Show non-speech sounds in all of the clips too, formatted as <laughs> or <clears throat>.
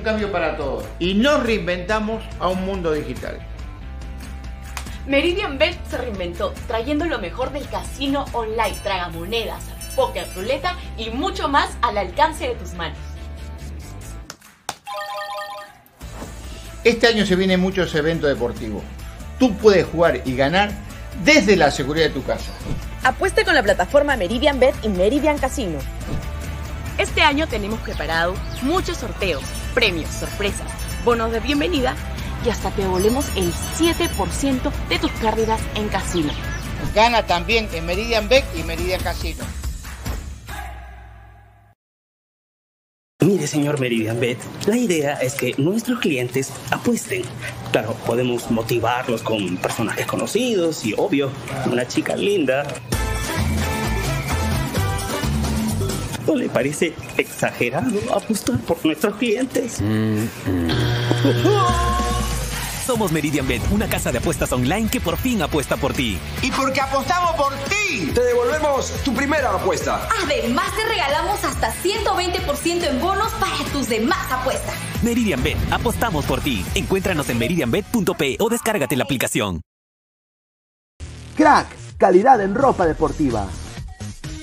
Un cambio para todos y nos reinventamos a un mundo digital. Meridian Bet se reinventó trayendo lo mejor del casino online, tragamonedas, póker, ruleta y mucho más al alcance de tus manos. Este año se vienen muchos eventos deportivos. Tú puedes jugar y ganar desde la seguridad de tu casa. Apueste con la plataforma Meridian Bet y Meridian Casino. Este año tenemos preparado muchos sorteos, premios, sorpresas, bonos de bienvenida y hasta te devolvemos el 7% de tus pérdidas en casino. Gana también en Meridian Bet y Meridian Casino. Mire, señor Meridian Bet, la idea es que nuestros clientes apuesten. Claro, podemos motivarlos con personajes conocidos y, obvio, una chica linda. ¿No le parece exagerado apostar por nuestros clientes? Somos Meridian Bet, una casa de apuestas online que por fin apuesta por ti. Y porque apostamos por ti, te devolvemos tu primera apuesta. Además, te regalamos hasta 120% en bonos para tus demás apuestas. Meridian Bet, apostamos por ti. Encuéntranos en meridianbet.p o descárgate la aplicación. Crack, calidad en ropa deportiva.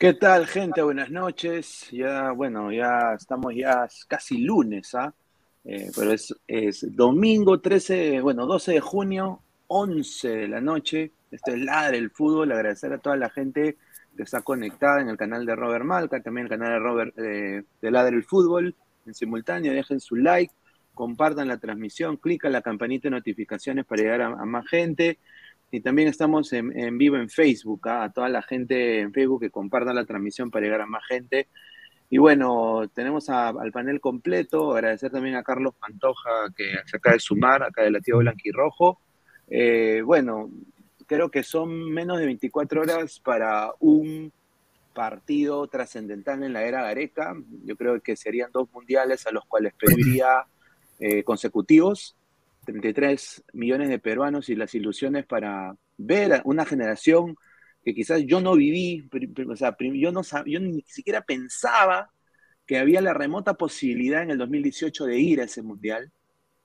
¿Qué tal, gente? Buenas noches. Ya, bueno, ya estamos ya casi lunes, ¿ah? Eh, pero es, domingo 13, bueno, 12 de junio, 11 de la noche. Este es Ladre el Fútbol. Agradecer a toda la gente que está conectada en el canal de Robert Malca, también el canal de Robert eh, de Ladre el Fútbol. En simultáneo, dejen su like, compartan la transmisión, clican la campanita de notificaciones para llegar a más gente. Y también estamos en, vivo en Facebook, ¿ah? a toda la gente en Facebook que comparta la transmisión para llegar a más gente. Y bueno, tenemos al panel completo. Agradecer también a Carlos Pantoja que se acaba de sumar, acá de Latido Blanquirrojo. Eh, bueno, creo que son menos de 24 horas para un partido trascendental en la era Gareca. Yo creo que serían dos mundiales a los cuales pediría eh, consecutivos. 33 millones de peruanos y las ilusiones para ver a una generación que quizás yo no viví, o sea, yo, no yo ni siquiera pensaba que había la remota posibilidad en el 2018 de ir a ese mundial.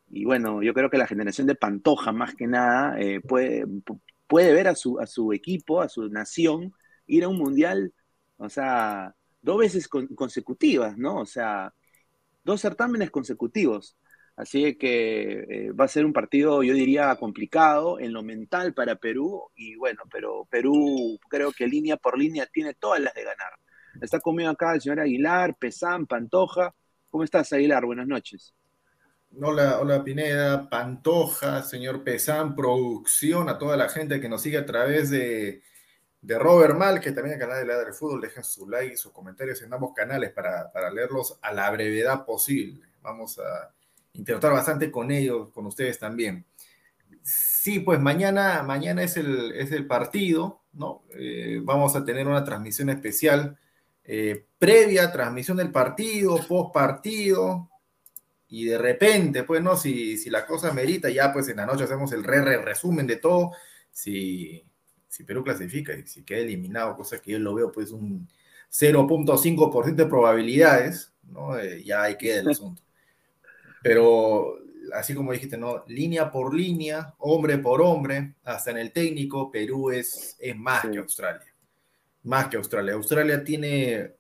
Y bueno, yo creo que la generación de Pantoja, más que nada, eh, puede, puede ver a su, a su equipo, a su nación, ir a un mundial, o sea, dos veces consecutivas, ¿no? O sea, dos certámenes consecutivos. Así que eh, va a ser un partido, yo diría, complicado en lo mental para Perú. Y bueno, pero Perú creo que línea por línea tiene todas las de ganar. Está conmigo acá el señor Aguilar, Pesán, Pantoja. ¿Cómo estás, Aguilar? Buenas noches. Hola, hola Pineda, Pantoja, señor Pesán, producción, a toda la gente que nos sigue a través de, de Robert Mal, que también el canal de Ladre Fútbol. Dejen su like y sus comentarios en ambos canales para, para leerlos a la brevedad posible. Vamos a interactuar bastante con ellos, con ustedes también. Sí, pues mañana, mañana es el, es el partido, ¿no? Eh, vamos a tener una transmisión especial eh, previa, transmisión del partido, post partido, y de repente, pues, ¿no? Si, si la cosa merita, ya pues en la noche hacemos el re, re resumen de todo, si, si Perú clasifica y si queda eliminado, cosa que yo lo veo pues un 0.5% de probabilidades, ¿no? Eh, ya ahí queda el asunto. Pero así como dijiste, ¿no? Línea por línea, hombre por hombre, hasta en el técnico, Perú es, es más que Australia. Más que Australia. Australia tiene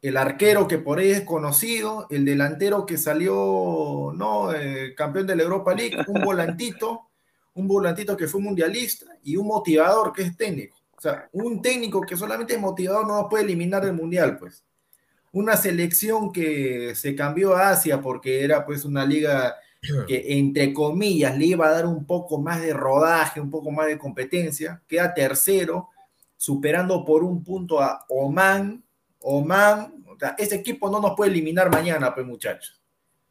el arquero que por ahí es conocido, el delantero que salió, ¿no? Eh, campeón de la Europa League, un <laughs> volantito, un volantito que fue mundialista y un motivador que es técnico. O sea, un técnico que solamente es motivador no puede eliminar el mundial, pues una selección que se cambió a Asia porque era pues una liga <clears throat> que entre comillas le iba a dar un poco más de rodaje, un poco más de competencia, queda tercero, superando por un punto a Oman. Oman, o sea, ese equipo no nos puede eliminar mañana, pues muchachos.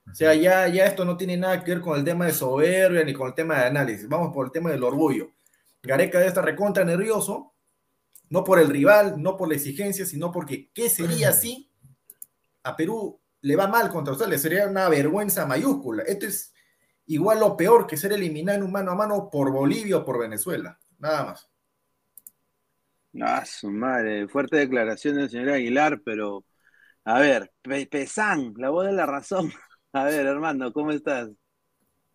O sea, ya, ya esto no tiene nada que ver con el tema de soberbia ni con el tema de análisis. Vamos por el tema del orgullo. Gareca de estar recontra nervioso, no por el rival, no por la exigencia, sino porque ¿qué sería así a Perú le va mal contra Australia, sería una vergüenza mayúscula. Esto es igual lo peor que ser eliminado en un mano a mano por Bolivia o por Venezuela, nada más. Ah, su madre, fuerte declaración del señor Aguilar, pero a ver, Pesán, la voz de la razón. <laughs> A ver, hermano, ¿cómo estás?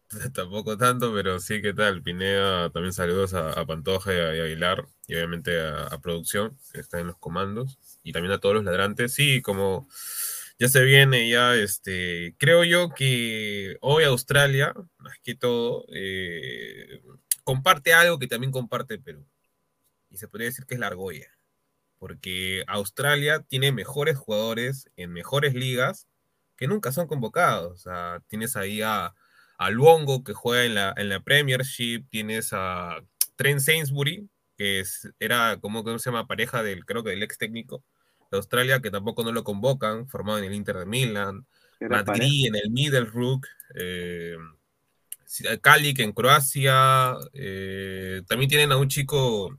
<laughs> Tampoco tanto, pero sí, ¿qué tal? Pineda, también saludos a, Pantoja y a, Aguilar, y obviamente a, a, Producción, que está en los comandos, y también a todos los ladrantes. Sí, como ya se viene, ya, este, creo yo que hoy Australia, más que todo, eh, comparte algo que también comparte Perú. Y se podría decir que es la argolla. Porque Australia tiene mejores jugadores en mejores ligas que nunca son convocados. O sea, tienes ahí a, a Luongo que juega en la, en la Premiership, tienes a Trent Sainsbury, que es, era, como se llama? Pareja del, creo que del ex técnico de Australia, que tampoco no lo convocan, formado en el Inter de Milan, Madrid en el Middlesbrough, eh, Kalik en Croacia, eh, también tienen a un chico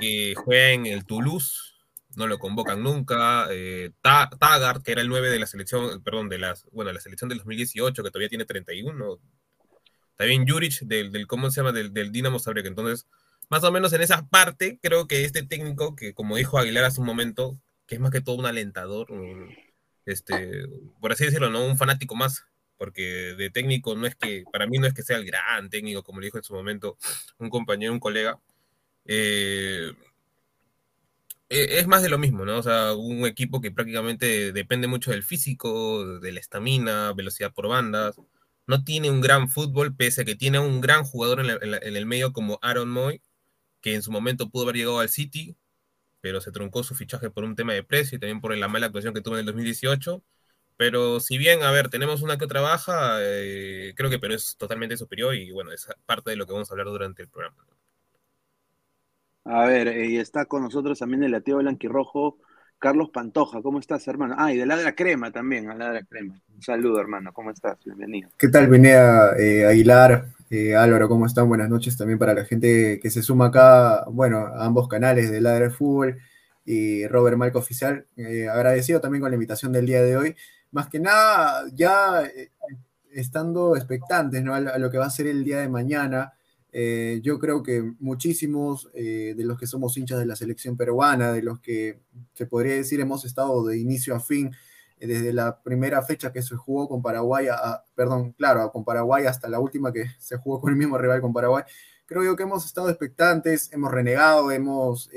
que juega en el Toulouse, no lo convocan nunca, eh, Taggart, que era el 9 de la selección, perdón, de las, bueno, la selección del 2018, que todavía tiene 31, también Juric del, del ¿cómo se llama? Del, del Dinamo Zagreb, entonces más o menos en esa parte, creo que este técnico, que como dijo Aguilar hace un momento, que es más que todo un alentador, este, por así decirlo, ¿no? Un fanático más, porque de técnico no es que, para mí no es que sea el gran técnico, como le dijo en su momento un compañero, un colega. Eh, eh, es más de lo mismo, ¿no? O sea, un equipo que prácticamente depende mucho del físico, de la estamina, velocidad por bandas. No tiene un gran fútbol, pese a que tiene un gran jugador en, en el medio como Aaron Moy, que en su momento pudo haber llegado al City, pero se truncó su fichaje por un tema de precio y también por la mala actuación que tuvo en el 2018. Pero si bien, a ver, tenemos una que otra baja, eh, creo que Perú es totalmente superior y bueno, es parte de lo que vamos a hablar durante el programa. A ver, eh, y está con nosotros también el lateo blanquirrojo, Carlos Pantoja. ¿Cómo estás, hermano? Ah, y de Ladra Crema también, a Ladra Crema. Un saludo, hermano. ¿Cómo estás? Bienvenido. ¿Qué tal, Vinea eh, Aguilar? Álvaro, ¿cómo están? Buenas noches también para la gente que se suma acá, bueno, a ambos canales de Ladra Fútbol y Robert Malco Oficial. agradecido también con la invitación del día de hoy más que nada ya eh, estando expectantes ¿no? a, lo que va a ser el día de mañana. Eh, yo creo que muchísimos eh, de los que somos hinchas de la selección peruana, de los que se podría decir hemos estado de inicio a fin, desde la primera fecha que se jugó con Paraguay, perdón, claro, con Paraguay hasta la última que se jugó con el mismo rival con Paraguay, creo yo que hemos estado expectantes, hemos renegado, hemos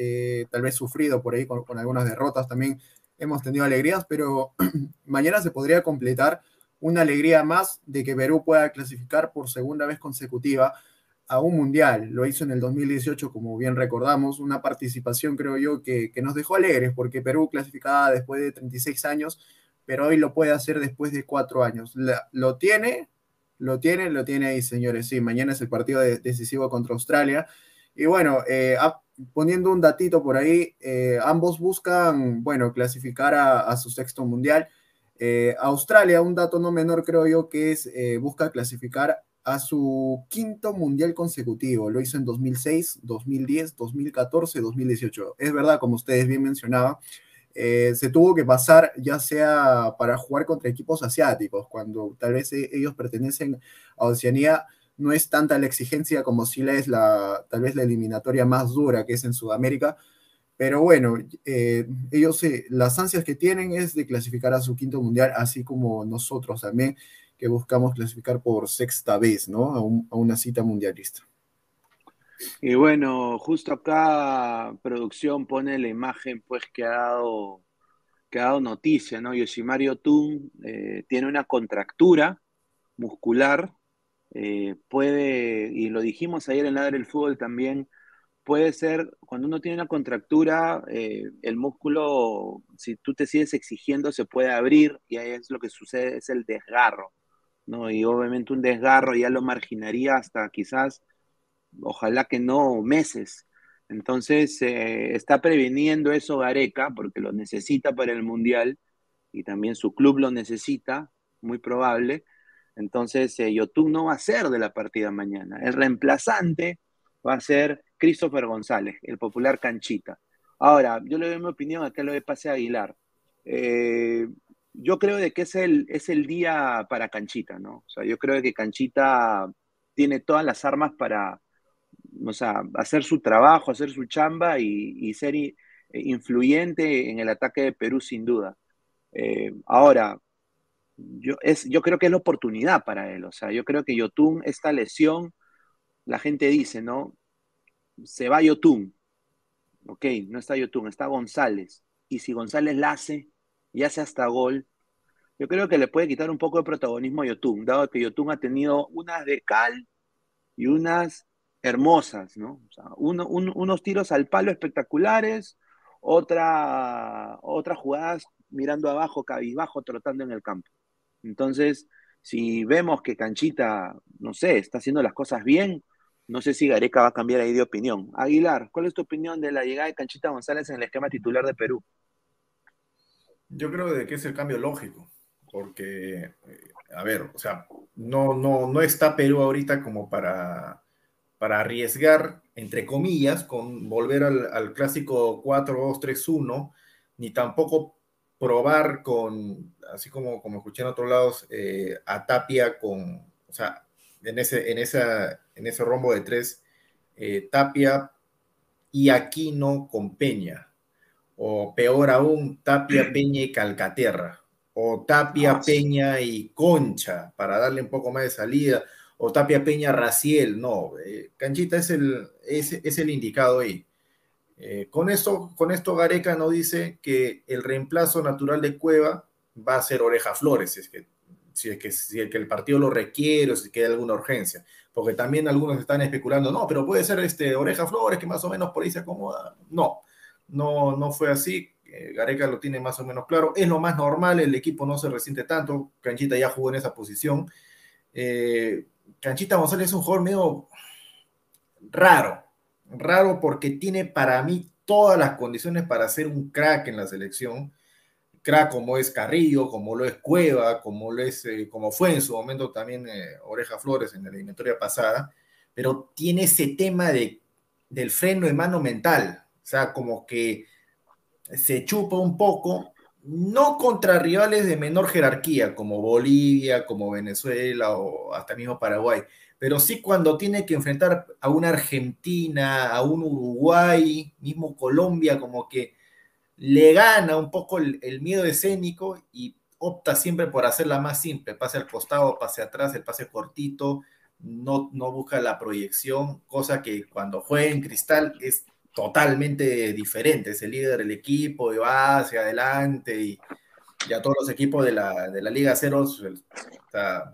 tal vez sufrido por ahí con, algunas derrotas también hemos tenido alegrías, pero <clears throat> mañana se podría completar una alegría más de que Perú pueda clasificar por segunda vez consecutiva a un mundial. Lo hizo en el 2018, como bien recordamos, una participación creo yo que, nos dejó alegres, porque Perú clasificaba después de 36 años, pero hoy lo puede hacer después de cuatro años. lo tiene, lo tiene, lo tiene ahí, señores. Sí, mañana es el partido decisivo contra Australia. Y bueno, eh, poniendo un datito por ahí, eh, ambos buscan, bueno, clasificar a, su sexto mundial. Eh, Australia, un dato no menor creo yo que es, eh, busca clasificar a su quinto mundial consecutivo. Lo hizo en 2006, 2010, 2014, 2018. Es verdad, como ustedes bien mencionaban, se tuvo que pasar ya sea para jugar contra equipos asiáticos, cuando tal vez ellos pertenecen a Oceanía no es tanta la exigencia como si la es la, tal vez la eliminatoria más dura que es en Sudamérica, pero bueno, eh, ellos las ansias que tienen es de clasificar a su quinto mundial, así como nosotros también, que buscamos clasificar por sexta vez, ¿no? A, una cita mundialista. Y bueno, justo acá producción pone la imagen pues que ha dado, que ha dado noticia, ¿no? Yoshimario Tun eh, tiene una contractura muscular eh, puede, y lo dijimos ayer en Ladre del Fútbol también, puede ser, cuando uno tiene una contractura, eh, el músculo, si tú te sigues exigiendo, se puede abrir y ahí es lo que sucede, es el desgarro, ¿no? Y obviamente un desgarro ya lo marginaría hasta quizás, ojalá que no, meses. Entonces, eh, está previniendo eso Gareca, porque lo necesita para el Mundial y también su club lo necesita, muy probable. Entonces, eh, no va a ser de la partida mañana. El reemplazante va a ser Christopher González, el popular Canchita. Ahora, yo le doy mi opinión acá lo de Pase Aguilar. Eh, yo creo de que es el, es el día para Canchita, ¿no? O sea, yo creo que Canchita tiene todas las armas para, o sea, hacer su trabajo, hacer su chamba y, ser influyente en el ataque de Perú sin duda. Eh, ahora, yo, es, yo creo que es la oportunidad para él. O sea, yo creo que Yotun, esta lesión, la gente dice, ¿no? Se va Yotun. Ok, no está Yotun, está González. Y si González la hace y hace hasta gol, yo creo que le puede quitar un poco de protagonismo a Yotun, dado que Yotun ha tenido unas de cal y unas hermosas, ¿no? O sea, unos tiros al palo espectaculares, otra, otras jugadas mirando abajo, cabizbajo, trotando en el campo. Entonces, si vemos que Canchita, no sé, está haciendo las cosas bien, no sé si Gareca va a cambiar ahí de opinión. Aguilar, ¿cuál es tu opinión de la llegada de Canchita González en el esquema titular de Perú? Yo creo que es el cambio lógico, porque, eh, a ver, o sea, no, no, no está Perú ahorita como para, para arriesgar, entre comillas, con volver al, al clásico 4-2-3-1, ni tampoco probar con, así como, como escuché en otros lados, eh, a Tapia con, o sea, en ese, en esa, en ese rombo de tres, eh, Tapia y Aquino con Peña, o peor aún, Tapia, <clears throat> Peña y Calcaterra, o Tapia, ah, Peña y Concha, para darle un poco más de salida, o Tapia, Peña, Raciel, no, eh, Canchita es el, es, es el indicado ahí. Eh, con, esto, con esto Gareca nos dice que el reemplazo natural de Cueva va a ser Oreja Flores, si es que, si es que, si el partido lo requiere o si queda alguna urgencia. Porque también algunos están especulando, no, pero puede ser este Oreja Flores que más o menos por ahí se acomoda. No, no, no fue así. Eh, Gareca lo tiene más o menos claro. Es lo más normal, el equipo no se resiente tanto. Canchita ya jugó en esa posición. Canchita González es un jugador medio raro, raro porque tiene para mí todas las condiciones para ser un crack en la selección. Crack como es Carrillo, como lo es Cueva, como lo es, eh, como fue en su momento también Oreja Flores en la eliminatoria pasada, pero tiene ese tema de, del freno de mano mental. O sea, como que se chupa un poco, no contra rivales de menor jerarquía, como Bolivia, como Venezuela o hasta mismo Paraguay, pero sí cuando tiene que enfrentar a una Argentina, a un Uruguay, mismo Colombia, como que le gana un poco el, miedo escénico y opta siempre por hacerla más simple, pase al costado, pase atrás, el pase cortito, no, no busca la proyección, cosa que cuando juega en cristal es totalmente diferente, es el líder del equipo y va hacia adelante y, ya todos los equipos de la, de la Liga Cero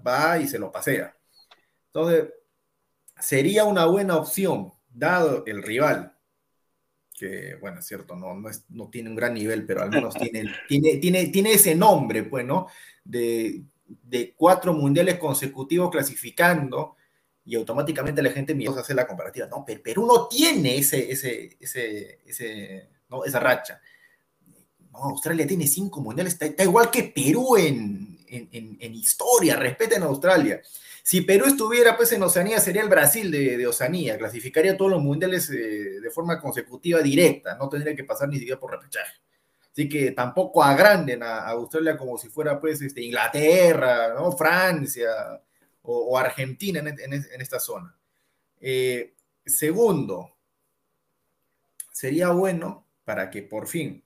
va y se lo pasea. Entonces, sería una buena opción, dado el rival, que bueno, es cierto, no, no, es, no tiene un gran nivel, pero al menos tiene, <laughs> tiene, tiene, tiene ese nombre, pues, ¿no? De, de cuatro mundiales consecutivos clasificando y automáticamente la gente a hacer la comparativa. No, Perú no tiene ese, ese, ese, ¿no? esa racha. No, Australia tiene cinco mundiales, está, igual que Perú en, en, en, historia, respeten a Australia. Si Perú estuviera pues en Oceanía, sería el Brasil de, de Oceanía, clasificaría todos los mundiales eh, de forma consecutiva directa, no tendría que pasar ni siquiera por repechaje. Así que tampoco agranden a, a Australia como si fuera pues este, Inglaterra, ¿no? Francia, o, Argentina en, esta zona. Eh, segundo, sería bueno para que por fin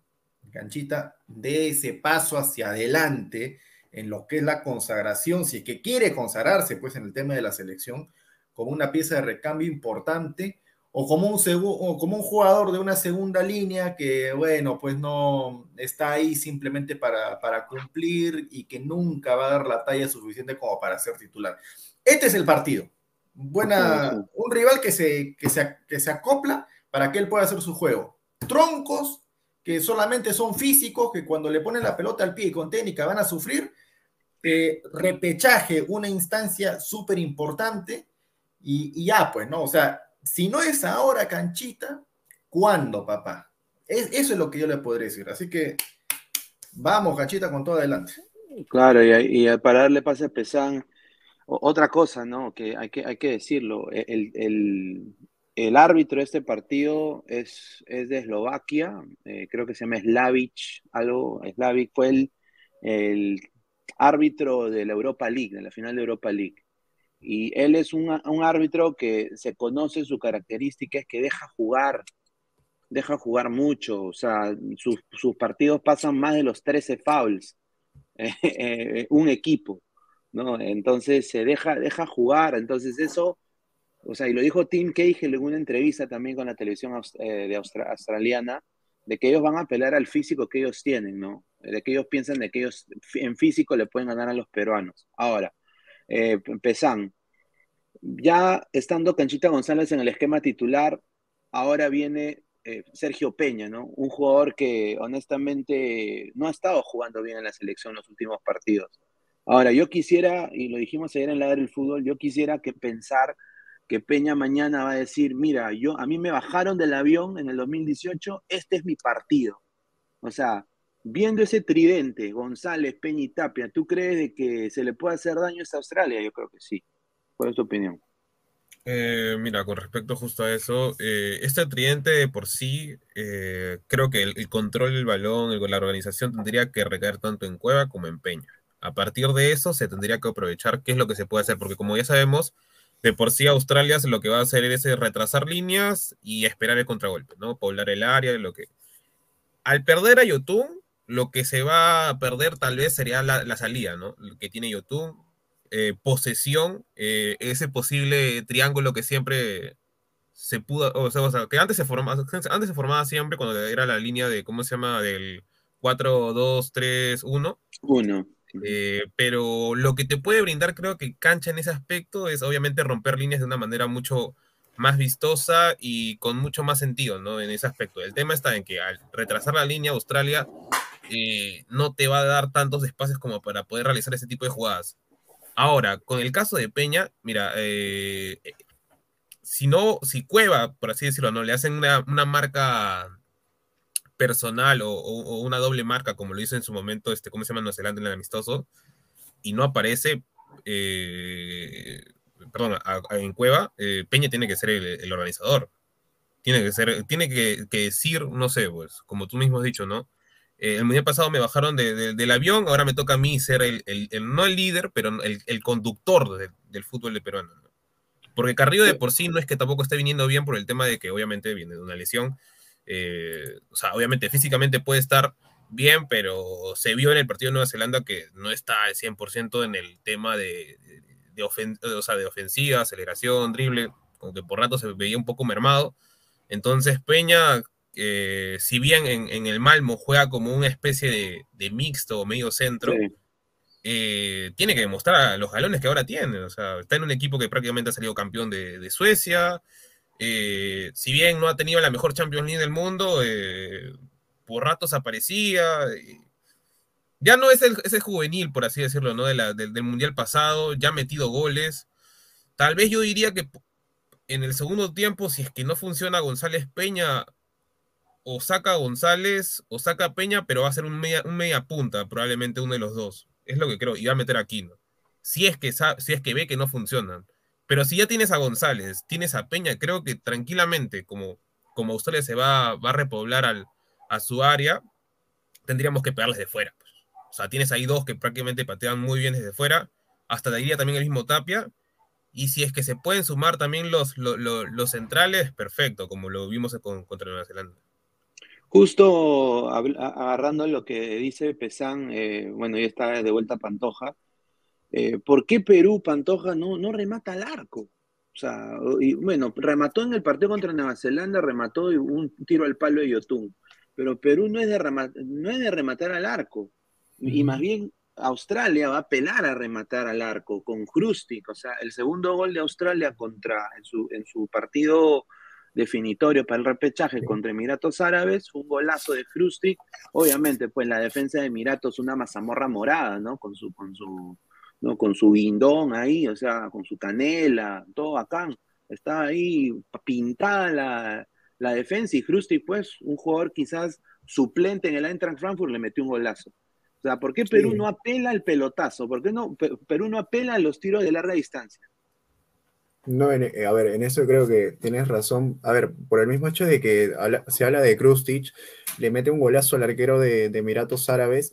Canchita dé ese paso hacia adelante en lo que es la consagración, si es que quiere consagrarse pues en el tema de la selección, como una pieza de recambio importante o como un, o como un jugador de una segunda línea que, bueno, pues no está ahí simplemente para, para cumplir y que nunca va a dar la talla suficiente como para ser titular. Este es el partido. Buena, un rival que se, que, se, que se acopla para que él pueda hacer su juego. Troncos que solamente son físicos, que cuando le ponen la pelota al pie y con técnica van a sufrir. Eh, repechaje, una instancia súper importante. Y, y ya, pues, ¿no? O sea, si no es ahora canchita, ¿cuándo, papá? eso es lo que yo le podría decir. Así que vamos, canchita, con todo adelante. Claro, y, para darle pase a Pesán, otra cosa, ¿no? Que hay que, hay que decirlo, e, el, el, árbitro de este partido es, es de Eslovaquia, eh, creo que se llama Slavic, algo, Slavic fue el, el árbitro de la Europa League, de la final de Europa League. Y él es un, árbitro que se conoce su característica, es que deja jugar, deja jugar mucho, o sea, sus, partidos pasan más de los 13 fouls, <laughs> eh, eh, un equipo, ¿no? Entonces se deja, deja jugar, entonces eso, o sea, y lo dijo Tim Cahill en una entrevista también con la televisión eh, de australiana, de que ellos van a pelear al físico que ellos tienen, ¿no? De que ellos piensan de que ellos en físico le pueden ganar a los peruanos. Ahora, eh, Pesán. Ya estando Canchita González en el esquema titular, ahora viene eh, Sergio Peña, ¿no? Un jugador que honestamente no ha estado jugando bien en la selección en los últimos partidos. Ahora, yo quisiera, y lo dijimos ayer en la del fútbol, yo quisiera que pensar que Peña mañana va a decir, mira, yo a mí me bajaron del avión en el 2018, este es mi partido. O sea, viendo ese tridente, González, Peña y Tapia, ¿tú crees de que se le puede hacer daño a Australia? Yo creo que sí. ¿Cuál es tu opinión? Eh, mira, con respecto justo a eso, eh, este tridente por sí, eh, creo que el, control del balón, la organización tendría que recaer tanto en Cueva como en Peña. A partir de eso se tendría que aprovechar qué es lo que se puede hacer, porque como ya sabemos, de por sí Australia lo que va a hacer es retrasar líneas y esperar el contragolpe, ¿no? Poblar el área, lo que... Al perder a YouTube, lo que se va a perder tal vez sería la, salida, ¿no? Que tiene YouTube, eh, posesión, eh, ese posible triángulo que siempre se pudo, o sea, o sea, que antes se formaba, antes se formaba siempre cuando era la línea de, ¿cómo se llama? Del 4, 2, 3, 1. 1. Eh, pero lo que te puede brindar, creo que cancha en ese aspecto, es obviamente romper líneas de una manera mucho más vistosa y con mucho más sentido, ¿no? En ese aspecto. El tema está en que al retrasar la línea, Australia eh, no te va a dar tantos espacios como para poder realizar ese tipo de jugadas. Ahora, con el caso de Peña, mira, eh, si no, si Cueva, por así decirlo, no le hacen una, marca personal o, una doble marca, como lo hizo en su momento, este, ¿cómo se llama Nueva Zelanda en el amistoso? Y no aparece, eh, perdón, en Cueva, eh, Peña tiene que ser el, organizador. Tiene que ser, tiene que, decir, no sé, pues, como tú mismo has dicho, ¿no? Eh, el mundial pasado me bajaron del avión, ahora me toca a mí ser el, no el líder, pero el, conductor del fútbol de peruano. Porque Carrillo de por sí no es que tampoco esté viniendo bien por el tema de que obviamente viene de una lesión, eh, o sea, obviamente físicamente puede estar bien, pero se vio en el partido de Nueva Zelanda que no está al 100% en el tema de, de, ofensiva, aceleración, drible, como que por rato se veía un poco mermado. Entonces Peña, eh, si bien en, el Malmo juega como una especie de, mixto o medio centro, eh, tiene que demostrar los galones que ahora tiene. O sea, está en un equipo que prácticamente ha salido campeón de, de Suecia, eh, si bien no ha tenido la mejor Champions League del mundo, por ratos aparecía. ya no es el, ese juvenil, por así decirlo, ¿no? del, Mundial pasado, ya ha metido goles. Tal vez yo diría que en el segundo tiempo, si es que no funciona González Peña, o saca González o saca Peña, pero va a ser un media, un media punta, probablemente uno de los dos. Es lo que creo, y va a meter aquí, ¿no? Si es que, si es que ve que no funcionan. Pero si ya tienes a González, tienes a Peña, creo que tranquilamente, como, como Australia se va, va a repoblar al, a su área, tendríamos que pegarles de fuera. Pues. O sea, tienes ahí dos que prácticamente patean muy bien desde fuera, hasta iría también el mismo Tapia. Y si es que se pueden sumar también los, los, centrales, perfecto, como lo vimos con, contra Nueva Zelanda. Justo agarrando lo que dice Pesán, eh, bueno, ya está de vuelta Pantoja, eh, ¿por qué Perú, Pantoja, no, no remata al arco? O sea, y, bueno, remató en el partido contra Nueva Zelanda, remató un tiro al palo de Yotun. Pero Perú no es de, rematar, no es de rematar al arco. Y más bien Australia va a apelar a rematar al arco con Krustik. O sea, el segundo gol de Australia contra, en, su, en su partido definitorio para el repechaje contra Emiratos Árabes, un golazo de Krustik. Obviamente, pues la defensa de Emiratos una mazamorra morada, ¿no? Con su, con su, ¿no? Con su guindón ahí, o sea, con su canela, todo acá. Está ahí pintada la, defensa y Krusty, pues, un jugador quizás suplente en el Eintracht Frankfurt, le metió un golazo. O sea, ¿por qué Perú no apela al pelotazo? ¿Por qué no, Perú no apela a los tiros de larga distancia? No, eh, a ver, en eso creo que tienes razón. A ver, por el mismo hecho de que se habla de Krustic, le mete un golazo al arquero de, de Emiratos Árabes,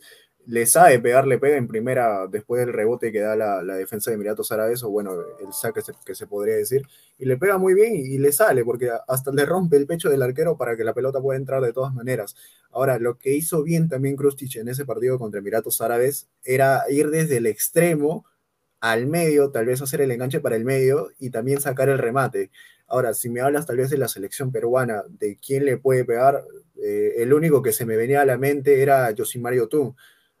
le sabe pegar, le pega en primera después del rebote que da la, defensa de Emiratos Árabes, o bueno, el saque que se podría decir, y le pega muy bien y, le sale, porque hasta le rompe el pecho del arquero para que la pelota pueda entrar de todas maneras. Ahora, lo que hizo bien también Krustic en ese partido contra Emiratos Árabes era ir desde el extremo al medio, tal vez hacer el enganche para el medio y también sacar el remate. Ahora, si me hablas tal vez de la selección peruana, de quién le puede pegar, eh, el único que se me venía a la mente era Josimario Tun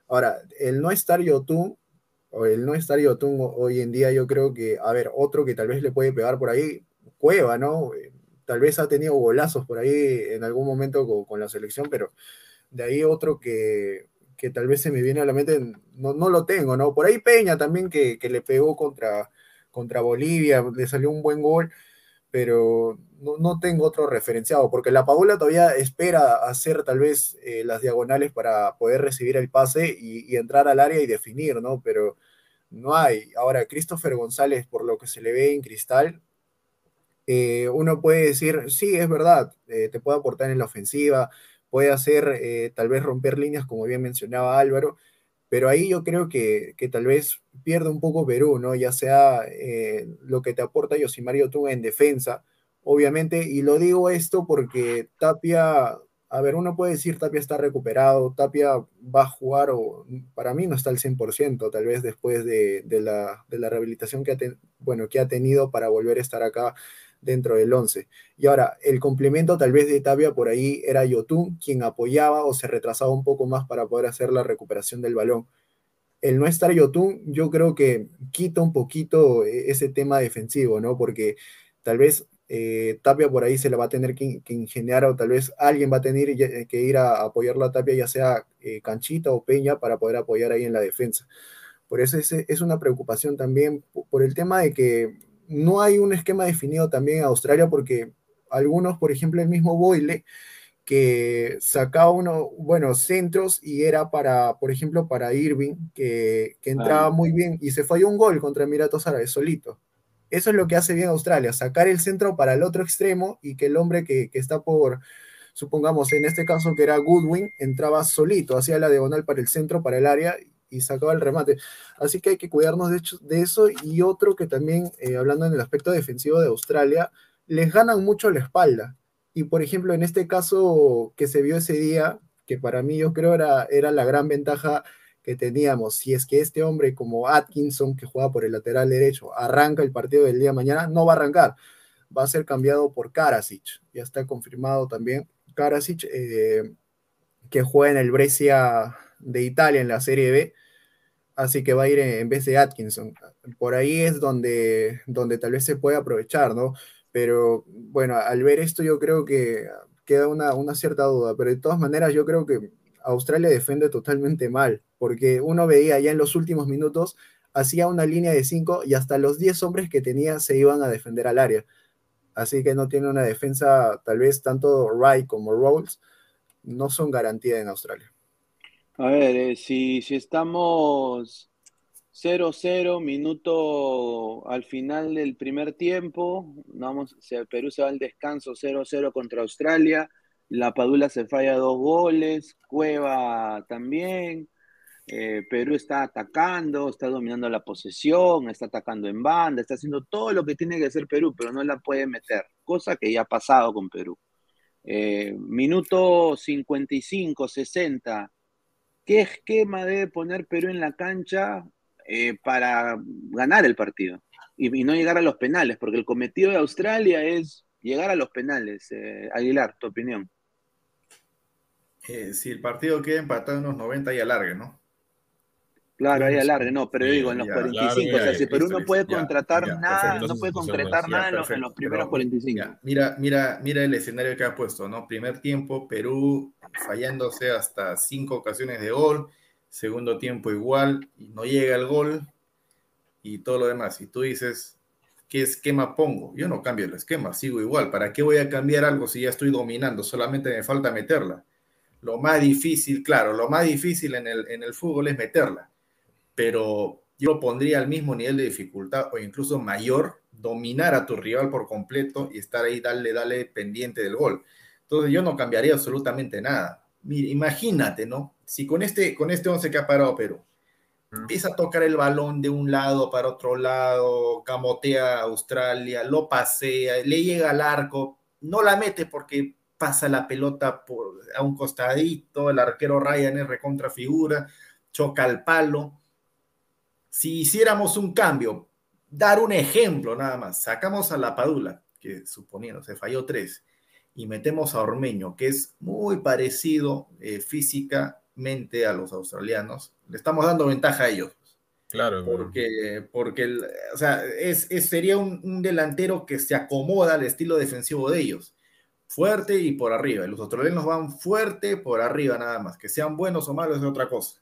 Ahora, el no estar Yotun, o el no estar Yotun hoy en día, yo creo que, a ver, otro que tal vez le puede pegar por ahí, Cueva, ¿no? Eh, tal vez ha tenido golazos por ahí en algún momento con, la selección, pero de ahí otro que, que, tal vez se me viene a la mente, no, no lo tengo, ¿no? Por ahí Peña también que, que le pegó contra, contra Bolivia, le salió un buen gol pero no, tengo otro referenciado, porque la Paula todavía espera hacer tal vez eh, las diagonales para poder recibir el pase y, entrar al área y definir, ¿no? Pero no hay. Ahora, Christopher González, por lo que se le ve en cristal, eh, uno puede decir, sí, es verdad, eh, te puede aportar en la ofensiva, puede hacer tal vez romper líneas, como bien mencionaba Álvaro, pero ahí yo creo que, tal vez pierde un poco Perú, ¿no? Ya sea eh, lo que te aporta Yosimario Tunga en defensa, obviamente, y lo digo esto porque Tapia, a ver, uno puede decir Tapia está recuperado, Tapia va a jugar, o para mí no está al 100%, tal vez después de, la, rehabilitación que ha, bueno, que ha tenido para volver a estar acá dentro del 11. Y ahora, el complemento tal vez de Tapia por ahí era Yotun, quien apoyaba o se retrasaba un poco más para poder hacer la recuperación del balón. El no estar Yotun, yo creo que quita un poquito eh, ese tema defensivo, ¿no? Porque tal vez eh, Tapia por ahí se le va a tener que, ingeniar o tal vez alguien va a tener que ir a apoyar la Tapia, ya sea eh, Canchita o Peña, para poder apoyar ahí en la defensa. Por eso es, es una preocupación también por el tema de que no hay un esquema definido también en Australia porque algunos, por ejemplo, el mismo Boyle, que sacaba uno, bueno, centros y era para, por ejemplo, para Irving, que, entraba muy bien y se falló un gol contra Emiratos Árabes solito. Eso es lo que hace bien Australia, sacar el centro para el otro extremo y que el hombre que, que está por, supongamos, en este caso que era Goodwin, entraba solito, hacía la diagonal para el centro, para el área y sacaba el remate. Así que hay que cuidarnos de, eso. Y otro que también, eh, hablando en el aspecto defensivo de Australia, les ganan mucho la espalda. Y por ejemplo, en este caso que se vio ese día, que para mí yo creo era, era la gran ventaja que teníamos, si es que este hombre como Atkinson, que juega por el lateral derecho, arranca el partido del día de mañana, no va a arrancar, va a ser cambiado por Karasic, ya está confirmado también. Karasic, eh, que juega en el Brescia de Italia en la Serie B, así que va a ir en, vez de Atkinson. Por ahí es donde, donde tal vez se puede aprovechar, ¿no? Pero bueno, al ver esto yo creo que queda una, cierta duda, pero de todas maneras yo creo que Australia defiende totalmente mal, porque uno veía ya en los últimos minutos, hacía una línea de 5 y hasta los 10 hombres que tenía se iban a defender al área. Así que no tiene una defensa, tal vez tanto Wright como Rolls, no son garantía en Australia. A ver, eh, si, si estamos 0-0, minuto al final del primer tiempo, vamos, Perú se va al descanso 0-0 contra Australia, la Padula se falla dos goles, Cueva también, eh, Perú está atacando, está dominando la posesión, está atacando en banda, está haciendo todo lo que tiene que hacer Perú, pero no la puede meter, cosa que ya ha pasado con Perú. Eh, minuto 55, 60, ¿Qué esquema debe poner Perú en la cancha eh, para ganar el partido? Y, no llegar a los penales, porque el cometido de Australia es llegar a los penales. Eh, Aguilar, tu opinión. Eh, si el partido queda empatado en unos 90 y alargue, ¿no? Claro, ahí alargue, no, pero digo, en los 45, o sea, si Perú no puede contratar nada, no puede concretar nada en los, primeros 45. mira, mira, mira el escenario que ha puesto, ¿no? Primer tiempo, Perú fallándose hasta cinco ocasiones de gol, segundo tiempo igual, y no llega el gol, y todo lo demás. Y tú dices, ¿qué esquema pongo? Yo no cambio el esquema, sigo igual. ¿Para qué voy a cambiar algo si ya estoy dominando? Solamente me falta meterla. Lo más difícil, claro, lo más difícil en el, en el fútbol es meterla pero yo pondría al mismo nivel de dificultad o incluso mayor, dominar a tu rival por completo y estar ahí, dale, dale pendiente del gol. Entonces yo no cambiaría absolutamente nada. Mira, imagínate, ¿no? Si con este, con este 11 que ha parado Perú, empieza a tocar el balón de un lado para otro lado, camotea a Australia, lo pasea, le llega al arco, no la mete porque pasa la pelota por, a un costadito, el arquero Ryan es recontra figura, choca al palo, si hiciéramos un cambio, dar un ejemplo nada más, sacamos a la Padula, que suponiendo se falló tres, y metemos a Ormeño, que es muy parecido eh, físicamente a los australianos, le estamos dando ventaja a ellos. Claro. Porque, porque o sea, es, sería un, un, delantero que se acomoda al estilo defensivo de ellos. Fuerte y por arriba. Los australianos van fuerte por arriba nada más. Que sean buenos o malos es otra cosa.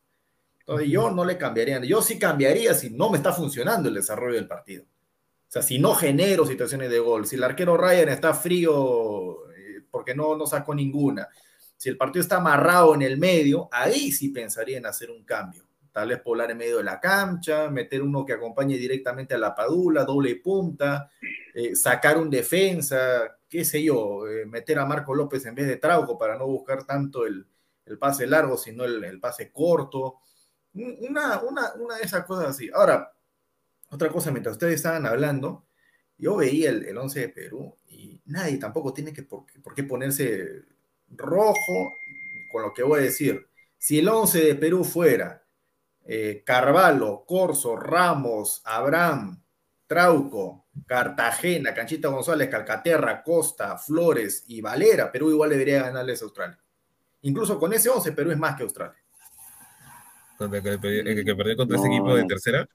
Entonces yo no le cambiaría, yo sí cambiaría si no me está funcionando el desarrollo del partido. O sea, si no genero situaciones de gol, si el arquero Ryan está frío eh, porque no, no sacó ninguna, si el partido está amarrado en el medio, ahí sí pensaría en hacer un cambio. Tal vez poblar en medio de la cancha, meter uno que acompañe directamente a la padula, doble punta, eh, sacar un defensa, qué sé yo, eh, meter a Marco López en vez de Trauco para no buscar tanto el, pase largo, sino el, el pase corto una, una, una de esas cosas así. Ahora, otra cosa, mientras ustedes estaban hablando, yo veía el, el 11 de Perú y nadie tampoco tiene que por, qué ponerse rojo con lo que voy a decir. Si el 11 de Perú fuera eh, Carvalho, Corso, Ramos, Abraham, Trauco, Cartagena, Canchita González, Calcaterra, Costa, Flores y Valera, Perú igual debería ganarles a Australia. Incluso con ese 11, Perú es más que Australia. ¿Contra que, que, que perdió contra ese equipo de tercera?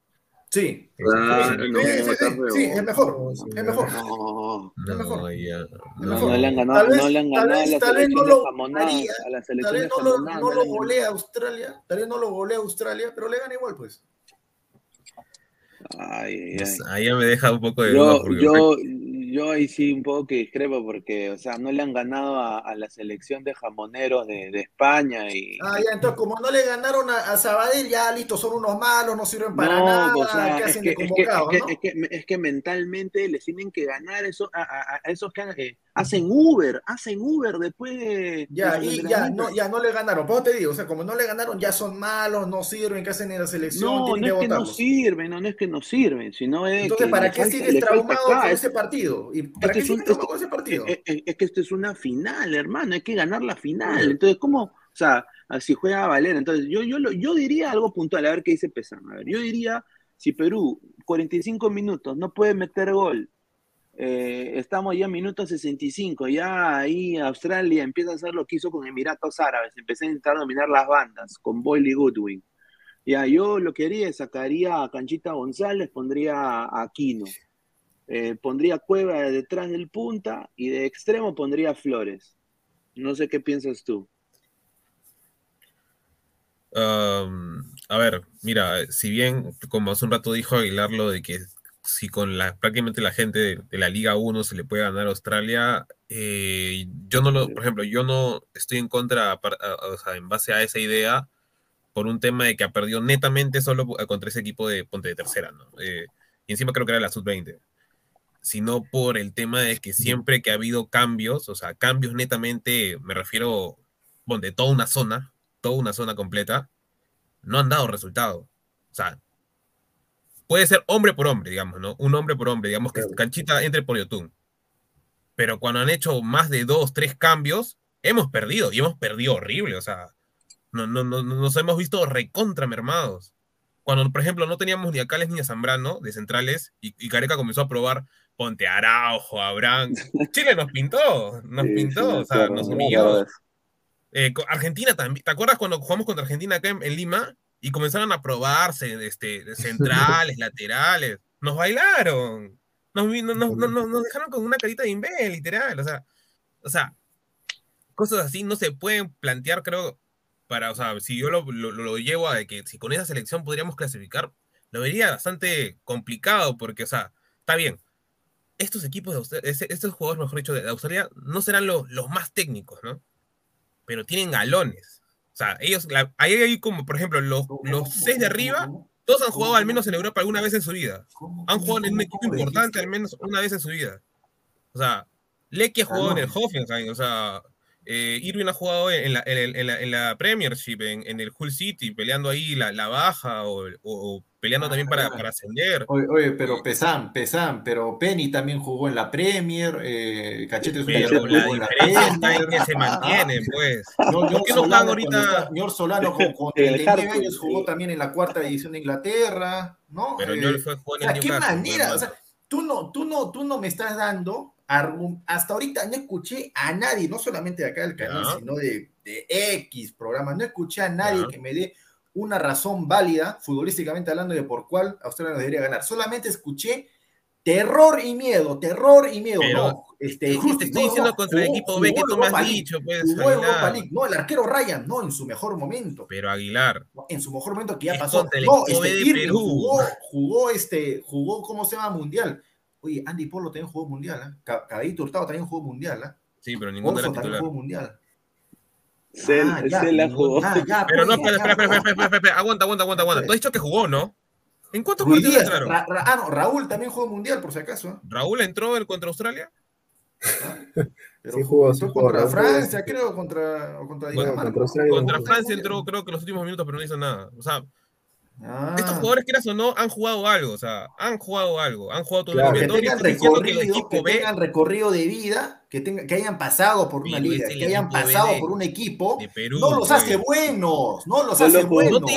Sí. Ah, sí, no, sí, es mejor. Es mejor. No, Es mejor. No, ya. Es no, mejor. no le han ganado, Tal vez- no le han tal ganado a vez- la tal vez no selección lo de jamonadas, haría, a la Tal selección vez de no lo, no lo golea Australia, tal vez no lo golea Australia, pero le gana igual, pues. Ay, ay, Pues, ahí ya me deja un poco de duda Yo, porque yo, yo ahí sí un poco que discrepo porque, o sea, no le han ganado a, a la selección de jamoneros de, de España y Ah, ya, entonces como no le ganaron a, a Sabadell, ya listo, son unos malos, no sirven para no, nada, o sea, ¿qué es que, de es, que, no? es, que, es que mentalmente les tienen que ganar eso, a- a esos que han- eh, hacen Uber, hacen Uber después de, Ya, de y ya no, ya no le ganaron. Por eso te digo, o sea, como no le ganaron, ya son malos, no sirven, ¿qué hacen en la selección? No, no es que no sirven, no, no es que no sirven, sino es Entonces, que ¿para qué falta- sigues traumado con ese partido? ¿Y para Este qué es sigues traumado con ese partido? Es, es- es que esto es una final, hermano, hay que ganar la final. Entonces, ¿cómo? O sea, si juega Valera, entonces yo, yo, yo diría algo puntual, a ver qué dice Pesán. A ver, yo diría, si Perú, 45 minutos, no puede meter gol, eh, estamos ya en minuto 65, ya ahí Australia empieza a hacer lo que hizo con Emiratos Árabes, empecé a intentar dominar las bandas con Boyle y Goodwin. Ya, yo lo que haría es sacaría a Canchita González, pondría a Aquino. Eh, pondría Cueva detrás del punta y de extremo pondría Flores. No sé qué piensas tú. A ver, mira, si bien, como hace un rato dijo Aguilar, lo de que si con la, prácticamente la gente de, de la Liga 1 se le puede ganar a Australia, eh, yo no lo, por ejemplo, yo no estoy en contra, a- a- o sea, en base a esa idea, por un tema de que ha perdido netamente solo contra ese equipo de Ponte de Tercera, ¿no? Eh, y encima creo que era la Sub-20 sino por el tema de que siempre que ha habido cambios, o sea, cambios netamente, me refiero, bueno, de toda una zona, toda una zona completa, no han dado resultado. O sea, puede ser hombre por hombre, digamos, ¿no? Un hombre por hombre, digamos que Canchita entre por Yotun. Pero cuando han hecho más de dos, tres cambios, hemos perdido, y hemos perdido horrible, o sea, no, no, no, nos hemos visto recontra mermados. Cuando, por ejemplo, no teníamos ni a Cales ni a Zambrano de centrales, y, y Careca comenzó a probar Ponte Araujo, Abraham. <laughs> Chile nos pintó, nos Sí, pintó, o sea, nos humilló. Eh, Argentina también. ¿Te acuerdas cuando jugamos contra Argentina acá en, en Lima? Y comenzaron a probarse este, centrales, <laughs> laterales. Nos bailaron. Nos, nos dejaron con una carita de imbé, literal. O sea, o sea, cosas así no se pueden plantear, creo, para, o sea, si yo lo, lo- lo llevo a de que si con esa selección podríamos clasificar, lo vería bastante complicado, porque, o sea, está bien. Estos equipos de Australia, estos jugadores, mejor dicho, de Australia, no serán los, los más técnicos, ¿no? Pero tienen galones. O sea, ellos, la- ahí hay como, por ejemplo, los, los seis de arriba, todos han jugado al menos en Europa alguna vez en su vida. Han jugado en un equipo importante al menos una vez en su vida. O sea, Lecky ha jugado en el Hoffenheim, o sea, eh, Irving ha jugado en la, en en la- en la Premiership, en, en el Hull City, peleando ahí la, la baja o, o- o peleando también para, para ascender. Oye, oye, pero Pesán, Pesán, pero Penny también jugó en la Premier, eh, Cachete es un Pero la jugó en la diferencia está en que se mantienen, pues. <laughs> Ñor- ¿Por qué no juegan Solano, ahorita? cuando está- Ñor Solano <laughs> con, con En el 39 Hartford, años jugó también en la cuarta división de Inglaterra, ¿no? Pero Eh, Ñor fue jugó o en sea, el ¿qué Newcastle, manera? hermano. O sea, tú no, tú no, tú no me estás dando hasta ahorita no escuché a nadie, no solamente de acá del canal, sino de, de X programas, no escuché a nadie que me dé una razón válida, futbolísticamente hablando, de por cuál Australia nos debería ganar. Solamente escuché terror y miedo, terror y miedo. Pero no, este, te justo- estoy no, diciendo no, contra el equipo B que tú me has dicho, pues. League. No, el arquero Ryan, no, en su mejor momento. Pero Aguilar, En su mejor momento que ya Es pasó. No, este Irving jugó, jugó este, jugó, ¿cómo se llama? Mundial. Oye, Andy Polo también jugó mundial, ¿ah? Ca- Caballito Hurtado también jugó mundial, ¿ah? sí, pero ninguno Orso era también jugó mundial. Cel, Ah, ya, Cel la jugó. ya, ya, Pero no, pues, espera, espera, espera, espera, espera, espera, aguanta, aguanta, aguanta, aguanta. Tú has dicho que jugó, ¿no? ¿En cuántos Ruiz partidos Díaz, entraron? Ra- Ra- ah, no, Raúl también jugó mundial, por si acaso. ¿ah? Raúl entró en- contra Australia. Pero Sí jugó, sí jugó, contra. Francia, creo, contra, o contra Bueno, Dinamarca. contra Australia. Contra. Francia entró, creo que los últimos minutos, pero no hizo nada. O sea, Ah. estos jugadores, quieras o no, han jugado algo. O sea, han jugado algo. Han jugado todo Claro, el que tengan diciendo que el recorrido, equipo que B. tengan recorrido de vida, que, tenga, que hayan pasado por una liga, que hayan pasado de- por un equipo, Perú, no los hace pues. buenos, no los hace buenos. No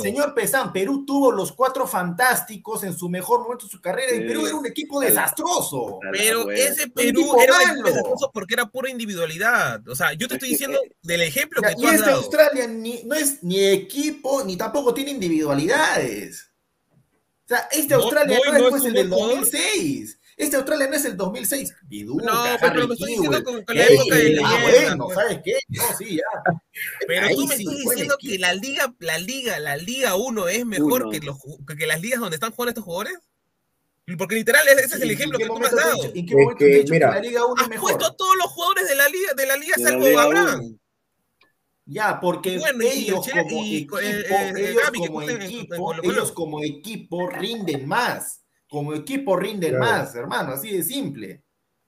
señor Pesán, Perú tuvo los cuatro fantásticos en su mejor momento de su carrera y. Perú era un equipo desastroso. Pero ese Perú era un malo. equipo desastroso porque era pura individualidad. O sea, yo te estoy diciendo del ejemplo Ya, que tú y has este dado. Australia ni, no es ni equipo, ni tampoco tiene individualidades. O sea, este Australia no no es es pues el del buen jugador. 2006. Este Australia no es el 2006. Viduca, No, pero- me estoy diciendo con- con la época de Ah, bueno, pues. ¿sabes qué? No, sí, ya. Pero Ahí tú me sí, estás diciendo equipo. que la liga, la liga, la liga 1 es mejor Uno. que, los, que, que las ligas donde están jugando estos jugadores. Porque literal ese es el ¿En ejemplo que tú me has momento dado. dicho- ¿En qué Es momento te he que, dicho mira, que la Liga 1 es Has mejor? puesto a todos los jugadores de la liga, de la liga De la salvo Liga Abraham. Ya, porque Bueno, ellos como equipo, eh, eh, que equipo, Colo. ellos como equipo rinden más. Como equipo rinden Claro. más, hermano, así de simple.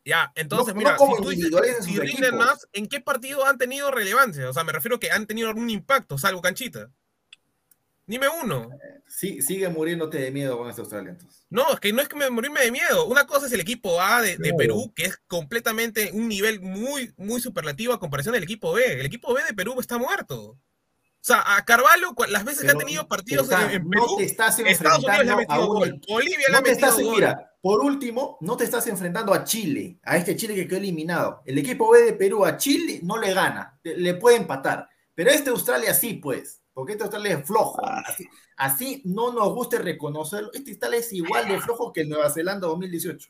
Ya, entonces, No- mira, no como si tú dices si rinden equipos. más, ¿en qué partido han tenido relevancia? O sea, me refiero que han tenido algún impacto, salvo canchita. Dime uno. Sí, sigue muriéndote de miedo con este Australia entonces. No, es que no es que me morirme de miedo. Una cosa es el equipo A de. Perú, que es completamente un nivel muy, muy superlativo a comparación del equipo B. El equipo B de Perú está muerto. O sea, a Carvalho, las veces que ha tenido partidos en, en no Perú, te estás Estados Unidos le ha metido gol. Bolivia le No ha metido estás, gol. mira, por último, no te estás enfrentando a Chile, a este Chile que quedó eliminado. El equipo B de Perú a Chile no le gana, le- le puede empatar. Pero este Australia sí, pues, porque este Australia es flojo. Ah. Así, así no nos guste reconocerlo. Este Australia es igual de flojo que el Nueva Zelanda 2018.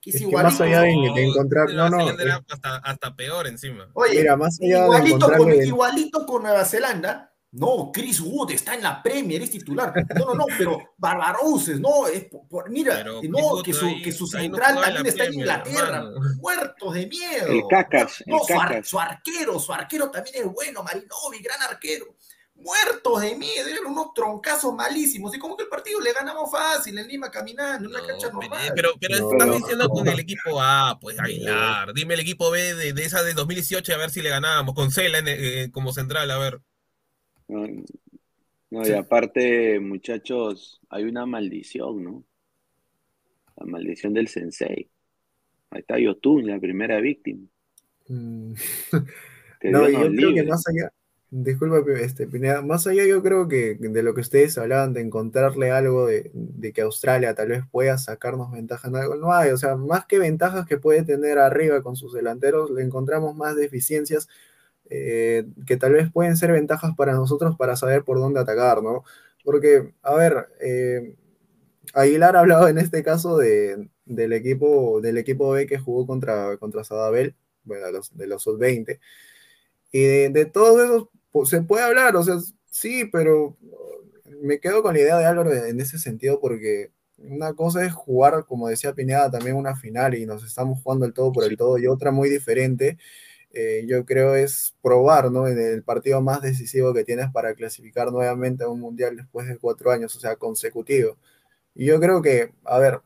Que es, Es que igualito. más allá de, de encontrar, de no, no, es- hasta, hasta peor encima. Oye, Mira, más allá de igualito, con, encontrarle- igualito con Nueva Zelanda. No, Chris Wood está en la Premier, es titular. No, no, no, <laughs> pero Barbarouses, no, es por- por- mira, Pero no, que su, ahí- que su no central la también está en Inglaterra, hermano. muertos de miedo. El Cacas, el No, su, ar- Cacas. su arquero, su arquero también es bueno, Marinovi, gran arquero. Muertos de miedo, eran unos troncazos malísimos. Y como que el partido le ganamos fácil en Lima caminando, en una cancha normal. Pero, pero No, estás diciendo no. con el equipo A, pues Aguilar. Dime el equipo B de, de esa de 2018 a ver si le ganábamos. Con Cela en- eh, como central, a ver. No, no, y aparte, muchachos, hay una maldición, ¿no? La maldición del sensei. Ahí está Yotun, la primera víctima. Mm. <laughs> No, yo creo que libre. más allá, disculpa, este, Pineda, más allá yo creo que de lo que ustedes hablaban, de encontrarle algo de, que Australia tal vez pueda sacarnos ventaja en algo, no hay, o sea, más que ventajas que puede tener arriba con sus delanteros, le encontramos más deficiencias eh, que tal vez pueden ser ventajas para nosotros para saber por dónde atacar, ¿no? Porque, a ver, eh, Aguilar ha hablado en este caso de, del, equipo, del equipo B que jugó contra, contra Sadabel, bueno, de los, de los sub-20. Y de todos esos pues, se puede hablar, o sea, sí, pero me quedo con la idea de Álvaro en ese sentido porque una cosa es jugar, como decía Pineda, también una final y nos estamos jugando el todo por el todo y otra muy diferente, eh, yo creo es probar, ¿no? En el partido más decisivo que tienes para clasificar nuevamente a un mundial después de cuatro años, o sea, consecutivo. Y yo creo que, a ver,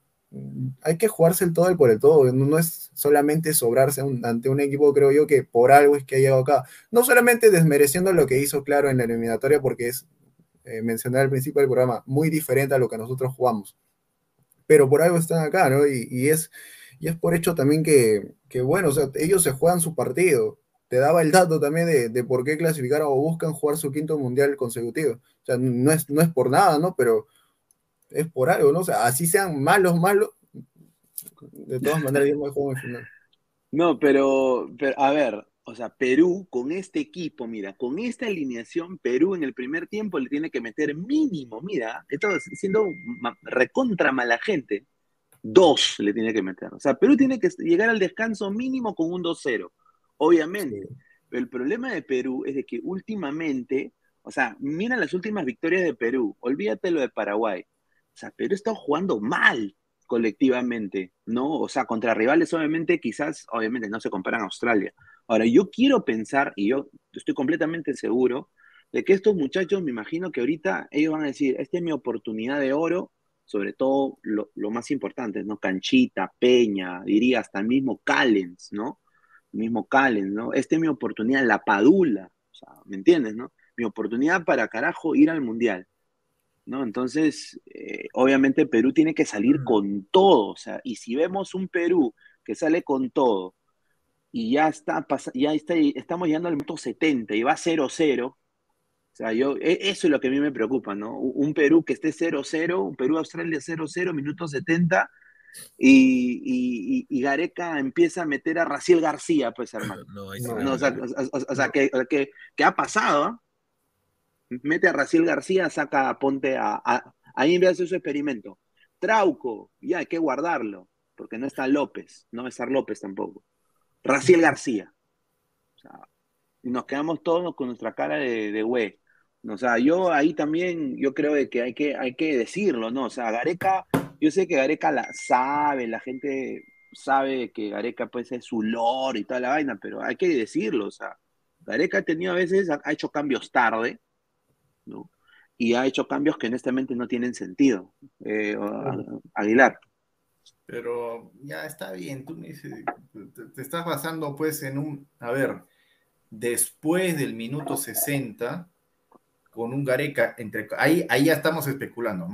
hay que jugarse el todo y por el todo. No, es solamente sobrarse un- ante un equipo, creo yo, que por algo es que ha llegado acá. No solamente desmereciendo lo que hizo claro en la eliminatoria, porque es, eh, mencioné al principio del programa, muy diferente a lo que nosotros jugamos. Pero por algo están acá, ¿no? Y, y es, y es por hecho también que, que, bueno, o sea, ellos se juegan su partido. Te daba el dato también de, de por qué clasificaron o buscan jugar su quinto mundial consecutivo. O sea, no es, no es por nada, ¿no? Pero es por algo, ¿no? O sea, así sean malos, malos, de todas <laughs> maneras yo me juego en final. No, pero, pero, a ver, o sea, Perú con este equipo, mira, con esta alineación, Perú en el primer tiempo le tiene que meter mínimo, mira, esto siendo ma- recontra mala gente, dos le tiene que meter. O sea, Perú tiene que llegar al descanso mínimo con un 2-0, obviamente. Pero el problema de Perú es de que últimamente, o sea, mira las últimas victorias de Perú, olvídate lo de Paraguay. O sea, Perú está jugando mal colectivamente, ¿no? O sea, contra rivales obviamente quizás, obviamente no se comparan a Australia. Ahora, yo quiero pensar, y yo estoy completamente seguro, de que estos muchachos, me imagino que ahorita ellos van a decir, esta es mi oportunidad de oro, sobre todo lo, más importante, ¿no? Canchita, Peña, diría hasta el mismo Callens, ¿no? El mismo Callens, ¿no? Esta es mi oportunidad, la Padula, o sea, ¿me entiendes, no? Mi oportunidad para carajo ir al Mundial. ¿No? Entonces, eh, obviamente Perú tiene que salir con todo, o sea, y si vemos un Perú que sale con todo, y ya está, ya está, estamos llegando al minuto 70 y va 0-0. O sea, yo, e, eso es lo que a mí me preocupa, ¿no? Un Perú que esté 0-0, un Perú-Australia 0-0, minuto 70, y, y, Gareca empieza a meter a Raciel García, pues, hermano. No, o sea, o, sea que, que, ha pasado, mete a Raciel García, saca a Ponte a, a ahí en hacer su experimento. Trauco, ya hay que guardarlo, porque no está López, no va a estar López tampoco. Raciel García. O sea, nos quedamos todos con nuestra cara de, de güey. O sea, yo ahí también, yo creo que hay que, hay que decirlo, ¿no? O sea, Gareca, yo sé que Gareca la sabe, la gente sabe que Gareca pues es su lore y toda la vaina, pero hay que decirlo, o sea, Gareca ha tenido a veces, ha hecho cambios tarde, ¿no? Y ha hecho cambios que honestamente no tienen sentido. Eh, Aguilar. Pero ya está bien, tú me dices, te, estás basando pues en un, a ver, después del minuto 60, con un Gareca, entre, ahí, ahí ya estamos especulando,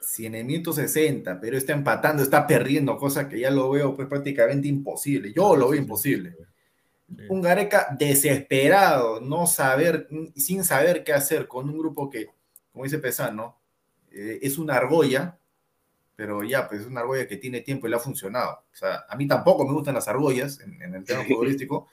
si en el minuto 60, pero está empatando, está perdiendo, cosa que ya lo veo pues prácticamente imposible, yo lo veo imposible. Un Gareca desesperado, no saber, sin saber qué hacer con un grupo que, como dice Pesano, eh, es una argolla, pero ya, pues es una argolla que tiene tiempo y le ha funcionado. O sea, a mí tampoco me gustan las argollas en, el tema <laughs> futbolístico,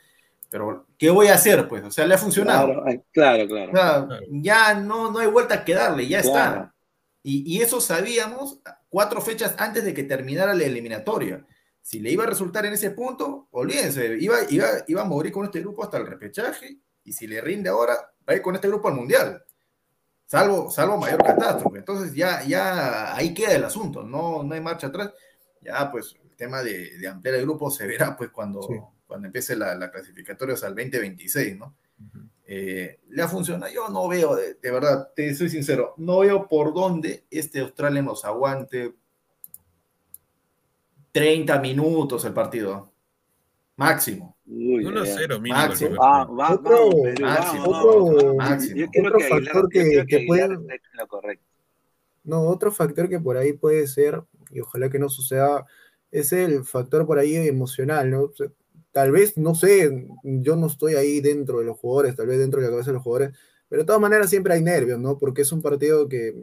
pero ¿qué voy a hacer? Pues, o sea, le ha funcionado. Claro, claro. Ya no, no hay vuelta que darle, ya está. Y, y, eso sabíamos cuatro fechas antes de que terminara la eliminatoria. Si le iba a resultar en ese punto, olvídense, iba, iba, iba a morir con este grupo hasta el repechaje, y si le rinde ahora, va a ir con este grupo al Mundial salvo, salvo mayor catástrofe. Entonces ya, ya ahí queda el asunto, no, no hay marcha atrás. Ya pues el tema de, de ampliar el grupo se verá pues cuando, cuando empiece la, la clasificatoria hasta el 2026, ¿no? Eh, le ha funcionado, yo no veo, de, verdad, te soy sincero, no veo por dónde este Australia nos aguante 30 minutos el partido. Máximo. 1-0 mínimo. Máximo. Va, va, otro, máximo. Otro, máximo. otro que factor que, que, puede... No, otro factor que por ahí puede ser, y ojalá que no suceda, es el factor por ahí emocional, ¿no? Tal vez, no sé, yo no estoy ahí dentro de los jugadores, tal vez dentro de la cabeza de los jugadores, pero de todas maneras siempre hay nervios, ¿no? Porque es un partido que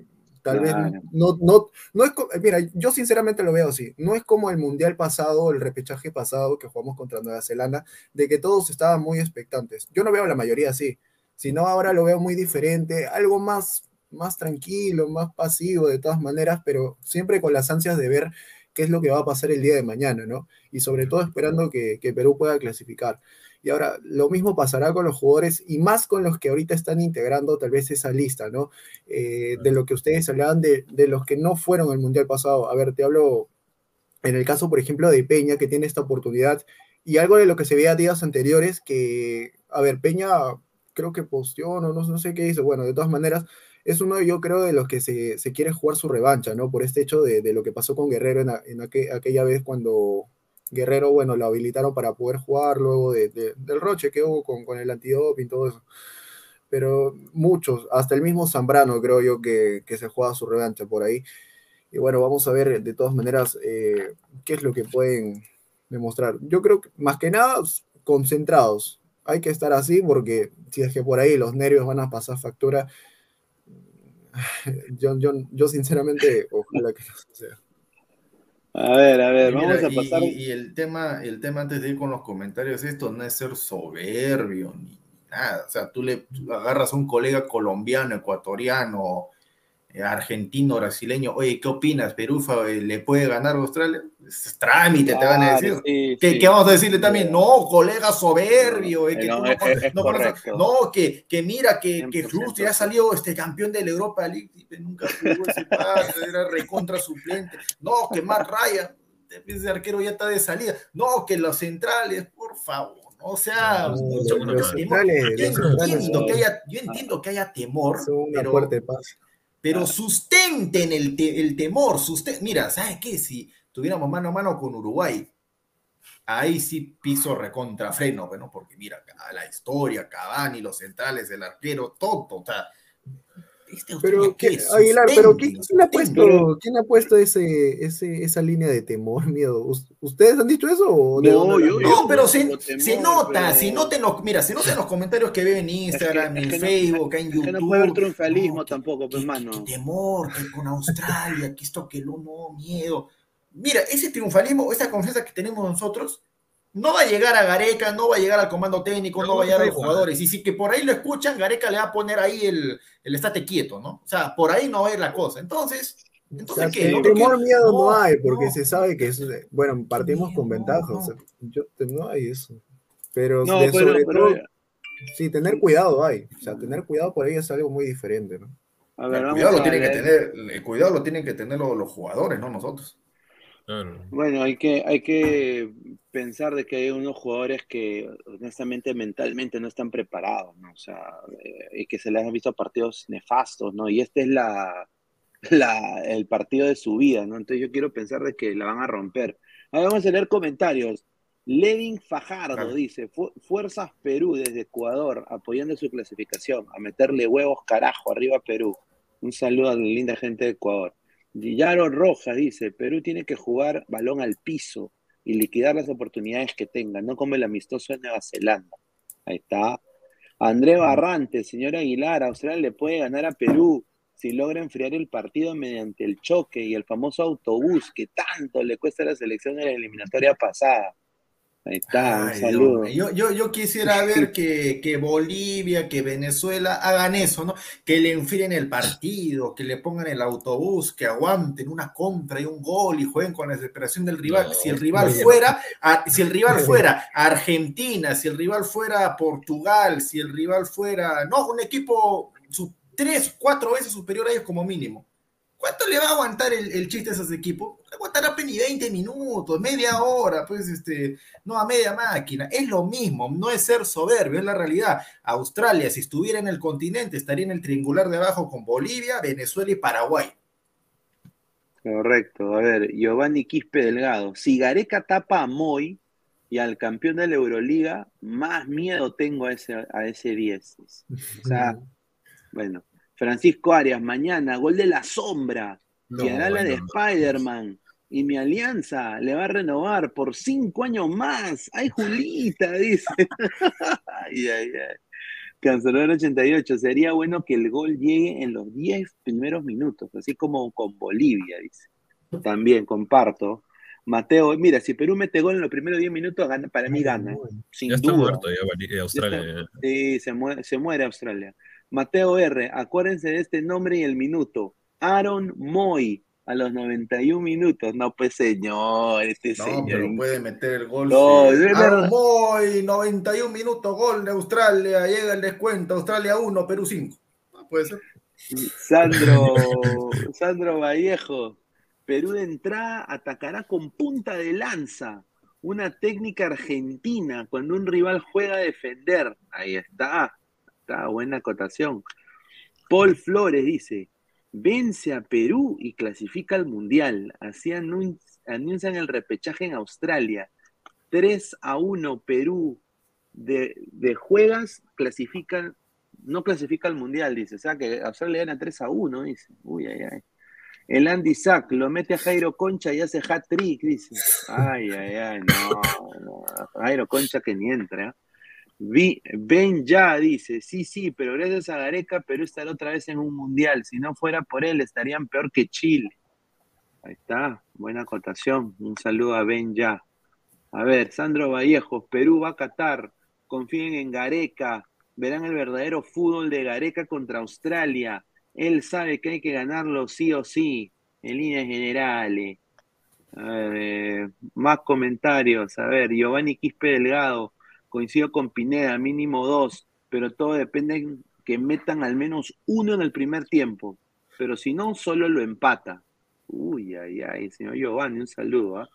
Tal vez no, no, no es, mira, yo sinceramente lo veo así, no es como el mundial pasado, el repechaje pasado que jugamos contra Nueva Zelanda, de que todos estaban muy expectantes. Yo no veo la mayoría así, sino ahora lo veo muy diferente, algo más, más tranquilo, más pasivo de todas maneras, pero siempre con las ansias de ver qué es lo que va a pasar el día de mañana, ¿no? Y sobre todo esperando que, que Perú pueda clasificar. Y ahora, lo mismo pasará con los jugadores y más con los que ahorita están integrando tal vez esa lista, ¿no? Eh, de lo que ustedes hablaban de, de los que no fueron al Mundial pasado. A ver, te hablo en el caso, por ejemplo, de Peña, que tiene esta oportunidad, y algo de lo que se veía días anteriores, que, a ver, Peña creo que posteó, no, no, sé qué hizo, bueno, de todas maneras, es uno, yo creo, de los que se, se quiere jugar su revancha, ¿no? Por este hecho de, de lo que pasó con Guerrero en, en aquella vez cuando, Guerrero, bueno, lo habilitaron para poder jugar luego de, del roche que hubo con, con el antidoping todo eso. Pero muchos, hasta el mismo Zambrano creo yo que, que se juega su revancha por ahí. Y bueno, vamos a ver de todas maneras eh, qué es lo que pueden demostrar. Yo creo que más que nada concentrados. Hay que estar así porque si es que por ahí los nervios van a pasar factura, <sighs> yo, yo, yo sinceramente ojalá que no sea. A ver, a ver, vamos a pasar. Y, el tema, el tema antes de ir con los comentarios, esto no es ser soberbio ni nada. O sea, tú le agarras a un colega colombiano, ecuatoriano, argentino, brasileño, oye, ¿qué opinas? ¿Perú eh, le puede ganar a Australia? Es trámite, te van a decir. ¿Qué, vamos a decirle también? No, colega soberbio, eh, que no, no, que, que, mira que, que ya salió este campeón de la Europa League, nunca jugó ese era recontra suplente. No, que Matt Ryan, ese arquero ya está de salida. No, que los centrales, por favor. O sea, mucho, yo, entiendo que haya, yo entiendo que haya temor, pero, pero sustenten el, el temor, susten mira, ¿sabes qué? Si tuviéramos mano a mano con Uruguay, ahí sí piso recontra freno, bueno, porque mira, la historia, Cavani, los centrales, el arquero, todo, o sea, Este Pero, ¿qué- Aguilar, pero ¿quién, quién ha puesto, ¿quién ha puesto ese, ese, esa línea de temor, miedo? ¿Us- ¿Ustedes han dicho eso? O No, yo-? No, pero se, se nota, pero- se nota en los, mira, se nota en los comentarios que veo en Instagram, es en que no- Facebook, en Es YouTube. que no puede haber triunfalismo tampoco, pues, mano. temor, que con Australia, que esto, que lo no, miedo. Mira, ese triunfalismo, esa confianza que tenemos nosotros, no va a llegar a Gareca, no va a llegar al comando técnico, no, va a llegar a los jugadores. Y si que por ahí lo escuchan, Gareca le va a poner ahí el, el estate quieto, ¿no? O sea, por ahí no va a ir la cosa. Entonces, O entonces sea, ¿qué? que ¿No? temor, miedo no, no, hay, porque no. se sabe que es, bueno, partimos con ventaja, o sea, yo, no hay eso. Pero, No, de- pero- sobre pero- todo, sí, tener cuidado hay, o sea, tener cuidado por ahí es algo muy diferente, ¿no? A ver, El vamos cuidado, lo a tienen que leer. tener, el cuidado lo tienen que tener los, los jugadores, no nosotros. Bueno, hay que, hay que pensar de que hay unos jugadores que honestamente mentalmente no están preparados, ¿no? O sea, eh, y que se les han visto partidos nefastos, ¿no? Y este es la, la, el partido de su vida, ¿no? Entonces yo quiero pensar de que la van a romper. Ahora vamos a leer comentarios. Levin Fajardo Claro. dice, "Fu- Fuerzas Perú desde Ecuador apoyando su clasificación, a meterle huevos carajo arriba Perú. Un saludo a la linda gente de Ecuador. Guillardo Rojas dice, Perú tiene que jugar balón al piso y liquidar las oportunidades que tenga, no como el amistoso de Nueva Zelanda. Ahí está. André Barrante, señor Aguilar, Australia le puede ganar a Perú si logra enfriar el partido mediante el choque y el famoso autobús que tanto le cuesta a la selección en la eliminatoria pasada. Ahí está, un Ay, saludo. Yo, yo, yo quisiera <laughs> ver que, que Bolivia, que Venezuela hagan eso, ¿no? Que le enfríen el partido, que le pongan el autobús, que aguanten una contra y un gol y jueguen con la desesperación del rival. No, si el rival fuera, a- si el rival <laughs> fuera Argentina, si el rival fuera Portugal, si el rival fuera, no, un equipo su- tres, cuatro veces superior a ellos como mínimo. ¿Cuánto le va a aguantar el, el chiste a esos equipos? Le aguantará apenas 20 minutos, media hora, pues este, no a media máquina. Es lo mismo, no es ser soberbio, es la realidad. Australia, si estuviera en el continente, estaría en el triangular de abajo con Bolivia, Venezuela y Paraguay. Correcto. A ver, Giovanni Quispe Delgado. Si Gareca tapa a Moy y al campeón de la Euroliga, más miedo tengo a ese, a ese 10. O sea, <laughs> bueno. Francisco Arias, mañana, gol de la sombra. No, y hará la de no. Spider-Man. Y mi alianza le va a renovar por cinco años más. ¡Ay, Julita! <laughs> Dice. ay, ay, ay. Cancelador 88. Sería bueno que el gol llegue en los 10 primeros minutos, así como con Bolivia, dice. También comparto. Mateo, mira, si Perú mete gol en los primeros 10 minutos, gana, para mí gana. Sin Ya está duda. muerto ya Australia. Ya. está. Sí, se muere, se muere Australia. Mateo R, acuérdense de este nombre y el minuto. Aaron Moy, a los 91 minutos. No, pues señor, este No, señor. pero puede meter el gol. No, sí. Aaron Moy, 91 minutos, gol de Australia, llega el descuento, Australia 1, Perú 5. No puede ser. Sandro, <laughs> Sandro Vallejo, Perú de entrada atacará con punta de lanza, una técnica argentina cuando un rival juega a defender. Ahí está, buena acotación. Paul Flores dice, vence a Perú y clasifica al Mundial. Así anun- anuncian el repechaje en Australia. 3 a 1 Perú de, de juegas clasifican, no clasifica al Mundial, dice. O sea que Australia gana 3 a 1, dice. Uy, ay, ay. El Andy Sack lo mete a Jairo Concha y hace hat trick, dice. Ay, ay, ay, no. Jairo Concha que ni entra. Ben ya dice, sí, sí, pero gracias a Gareca Perú estará otra vez en un mundial. Si no fuera por él, estarían peor que Chile. Ahí está, buena acotación. Un saludo a Ben ya. A ver, Sandro Vallejos, Perú va a Qatar. Confíen en Gareca. Verán el verdadero fútbol de Gareca contra Australia. Él sabe que hay que ganarlo sí o sí, en líneas generales. Más comentarios. A ver, Giovanni Quispe Delgado. Coincido con Pineda, mínimo dos, pero todo depende en que metan al menos uno en el primer tiempo. Pero si no, solo lo empata. Uy, ay, ay, señor Giovanni, un saludo. ¿ah?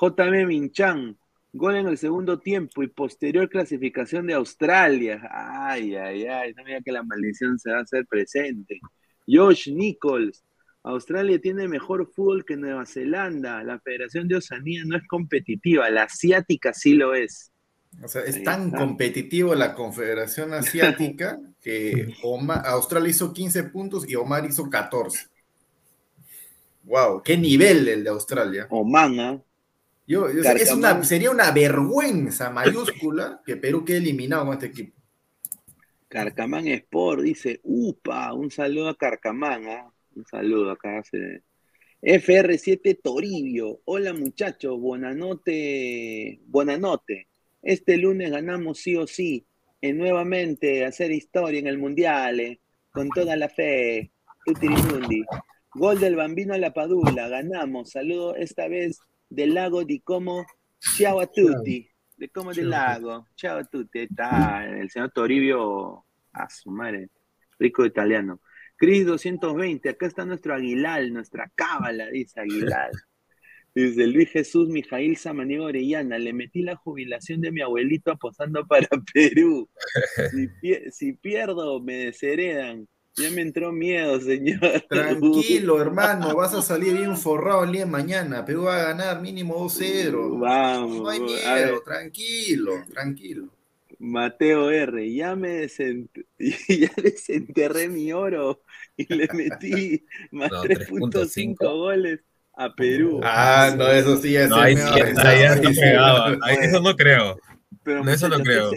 JM Minchan, gol en el segundo tiempo y posterior clasificación de Australia. Ay, ay, ay, no mira que la maldición se va a hacer presente. Josh Nichols, Australia tiene mejor fútbol que Nueva Zelanda. La Federación de Oceanía no es competitiva, la asiática sí lo es. O sea, es tan competitivo la Confederación Asiática que <laughs> Australia hizo 15 puntos y Omar hizo 14. Wow, qué nivel el de Australia. Oman, ¿ah? Yo, es una, sería una vergüenza mayúscula que Perú quede eliminado con este equipo. Carcamán Sport dice, upa, un saludo a Carcamán, ¿ah? un saludo acá. Hace... FR7 Toribio, hola muchachos, buenanote, buenanote. Este lunes ganamos sí o sí, y nuevamente hacer historia en el Mundial, eh, con toda la fe. Utilimundi. Gol del Bambino a la Padula, ganamos. Saludo esta vez del lago di como ciao a tutti. De como del lago, ciao a tutti. Está el señor Toribio, a su madre, rico italiano. Cris 220, acá está nuestro Aguilar, nuestra cábala, dice Aguilar. Dice Luis Jesús Mijail Samaniego Orellana, le metí la jubilación de mi abuelito apostando <laughs> para Perú. Si, si pierdo, me desheredan. Ya me entró miedo, señor. Tranquilo, <laughs> hermano, vas a salir bien forrado el día de mañana. Perú va a ganar mínimo 2-0. Vamos. No hay miedo, tranquilo, tranquilo. Mateo R, ya me <laughs> ya desenterré mi oro y le metí más 3.5 goles a Perú. Ah, no, eso sí es. No, ahí sí, Eso no creo. Pero, eso no creo.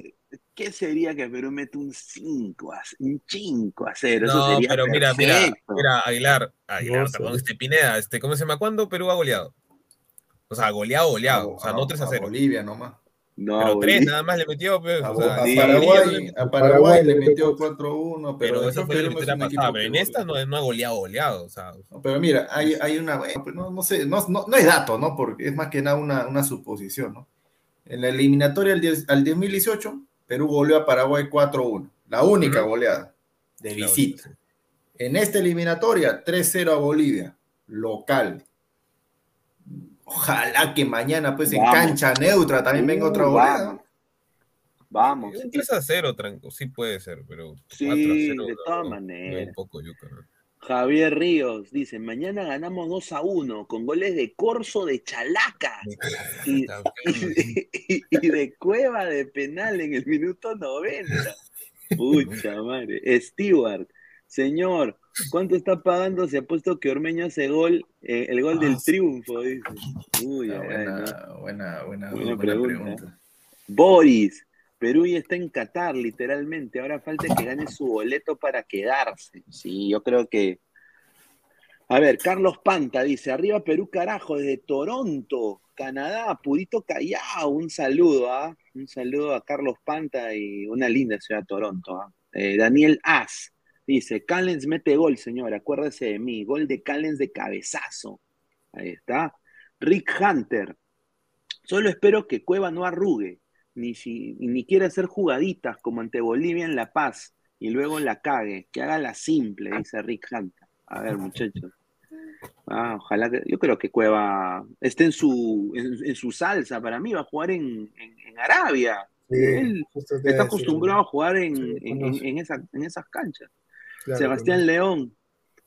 ¿Qué sería que Perú mete un 5 a, un 5 a 0? No, pero mira, mira, mira, Aguilar, Aguilar, perdón, este Pineda, este, ¿cómo se llama? ¿Cuándo Perú ha goleado? O sea, goleado, goleado. o sea, no 3 a 0. Bolivia nomás. No, pero 3 nada más le metió. Pues, a, o sea, a, Paraguay, a, Paraguay, le metió 4-1. Pero, pero eso fue la primera pasada. Pero en esta no, no ha goleado, goleado. O sea, no, pero mira, hay, hay una. No, no sé, no, no, no es dato, ¿no? Porque es más que nada una, una suposición, ¿no? En la eliminatoria al, 10, al 2018 Perú goleó a Paraguay 4-1, la única goleada de visita. En esta eliminatoria, 3-0 a Bolivia, local. Ojalá que mañana, pues en cancha neutra también venga otra goleada. Vamos. Un 3 0, tranco, sí puede ser, pero. Sí, 4 0, de todas maneras. Javier Ríos dice, mañana ganamos 2 a 1 con goles de Corso de Chalaca <laughs> y, de Cueva de penal en el minuto 90. <laughs> Pucha madre. Stewart, señor, ¿cuánto está pagando? Se ha puesto que Ormeño hace gol, eh, el gol del ah, triunfo, dice. Uy, ah, buena, buena, buena, pregunta. Boris, Perú ya está en Qatar, literalmente. Ahora falta que gane su boleto para quedarse. Sí, yo creo que. A ver, Carlos Panta dice: Arriba Perú, carajo, desde Toronto, Canadá, Purito Callao. Un saludo, ¿ah? Un saludo a Carlos Panta y una linda ciudad, Toronto. ¿ah? Eh, Daniel As dice: Callens mete gol, señor. Acuérdese de mí. Gol de Callens de cabezazo. Ahí está. Rick Hunter. Solo espero que Cueva no arrugue ni, si, ni quiere hacer jugaditas como ante Bolivia en La Paz y luego la cague, que haga la simple, dice Rick Hunter. A ver, muchachos. Ah, ojalá que. Yo creo que Cueva esté en su, en, su salsa. Para mí va a jugar en, en, Arabia. Él está acostumbrado a jugar en, en, esas canchas. Sebastián León.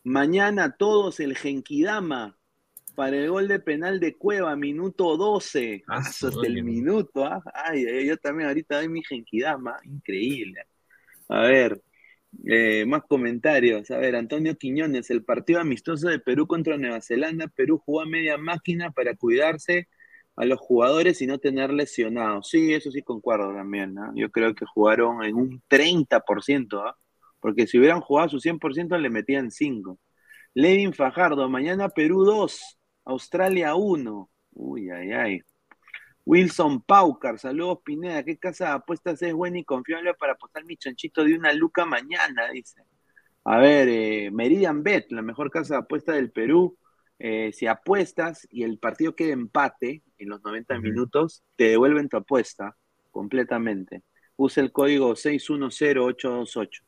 Mañana todos el Genkidama para el gol de penal de Cueva, minuto 12. Ah, hasta el minuto, ¿ah? Ay, yo también ahorita doy mi genkidama, increíble. A ver, eh, más comentarios. A ver, Antonio Quiñones, el partido amistoso de Perú contra Nueva Zelanda. Perú jugó a media máquina para cuidarse a los jugadores y no tener lesionados. Sí, eso sí concuerdo también. ¿no? Yo creo que jugaron en un 30%, ¿ah? Porque si hubieran jugado su 100% le metían 5. Levin Fajardo, mañana Perú 2, Australia 1. Uy, ay, ay. Wilson Paucar, saludos Pineda. ¿Qué casa de apuestas es buena y confiable para apostar mi chanchito de una luca mañana? Dice. A ver, eh, Meridian Bet, la mejor casa de apuestas del Perú. Eh, si apuestas y el partido queda empate en los 90 minutos, te devuelven tu apuesta completamente. Usa el código 610828.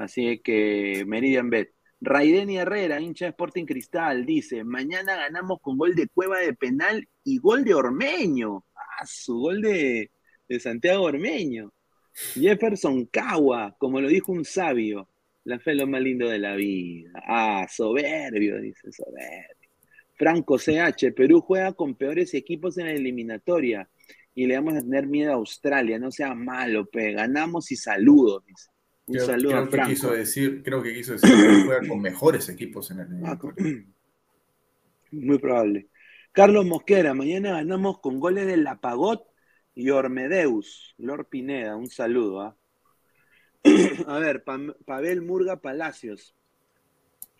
Así que Meridian Bet. Raideni Herrera, hincha de Sporting Cristal, dice: Mañana ganamos con gol de Cueva de penal y gol de Ormeño. Ah, su gol de, Santiago Ormeño. Jefferson Cagua, como lo dijo un sabio, la fe es lo más lindo de la vida. Ah, soberbio, dice soberbio. Franco CH, Perú juega con peores equipos en la eliminatoria y le vamos a tener miedo a Australia. No sea malo, pe. Ganamos y saludos. dice. Un Creo, saludo creo a que quiso decir, creo que quiso decir que juega con mejores equipos en el eliminatorio. <clears throat> Muy probable. Carlos Mosquera, mañana ganamos con goles de Lapagot y Ormedeus. Lord Pineda, un saludo. ¿ah? <clears throat> A ver, Pavel Murga Palacios.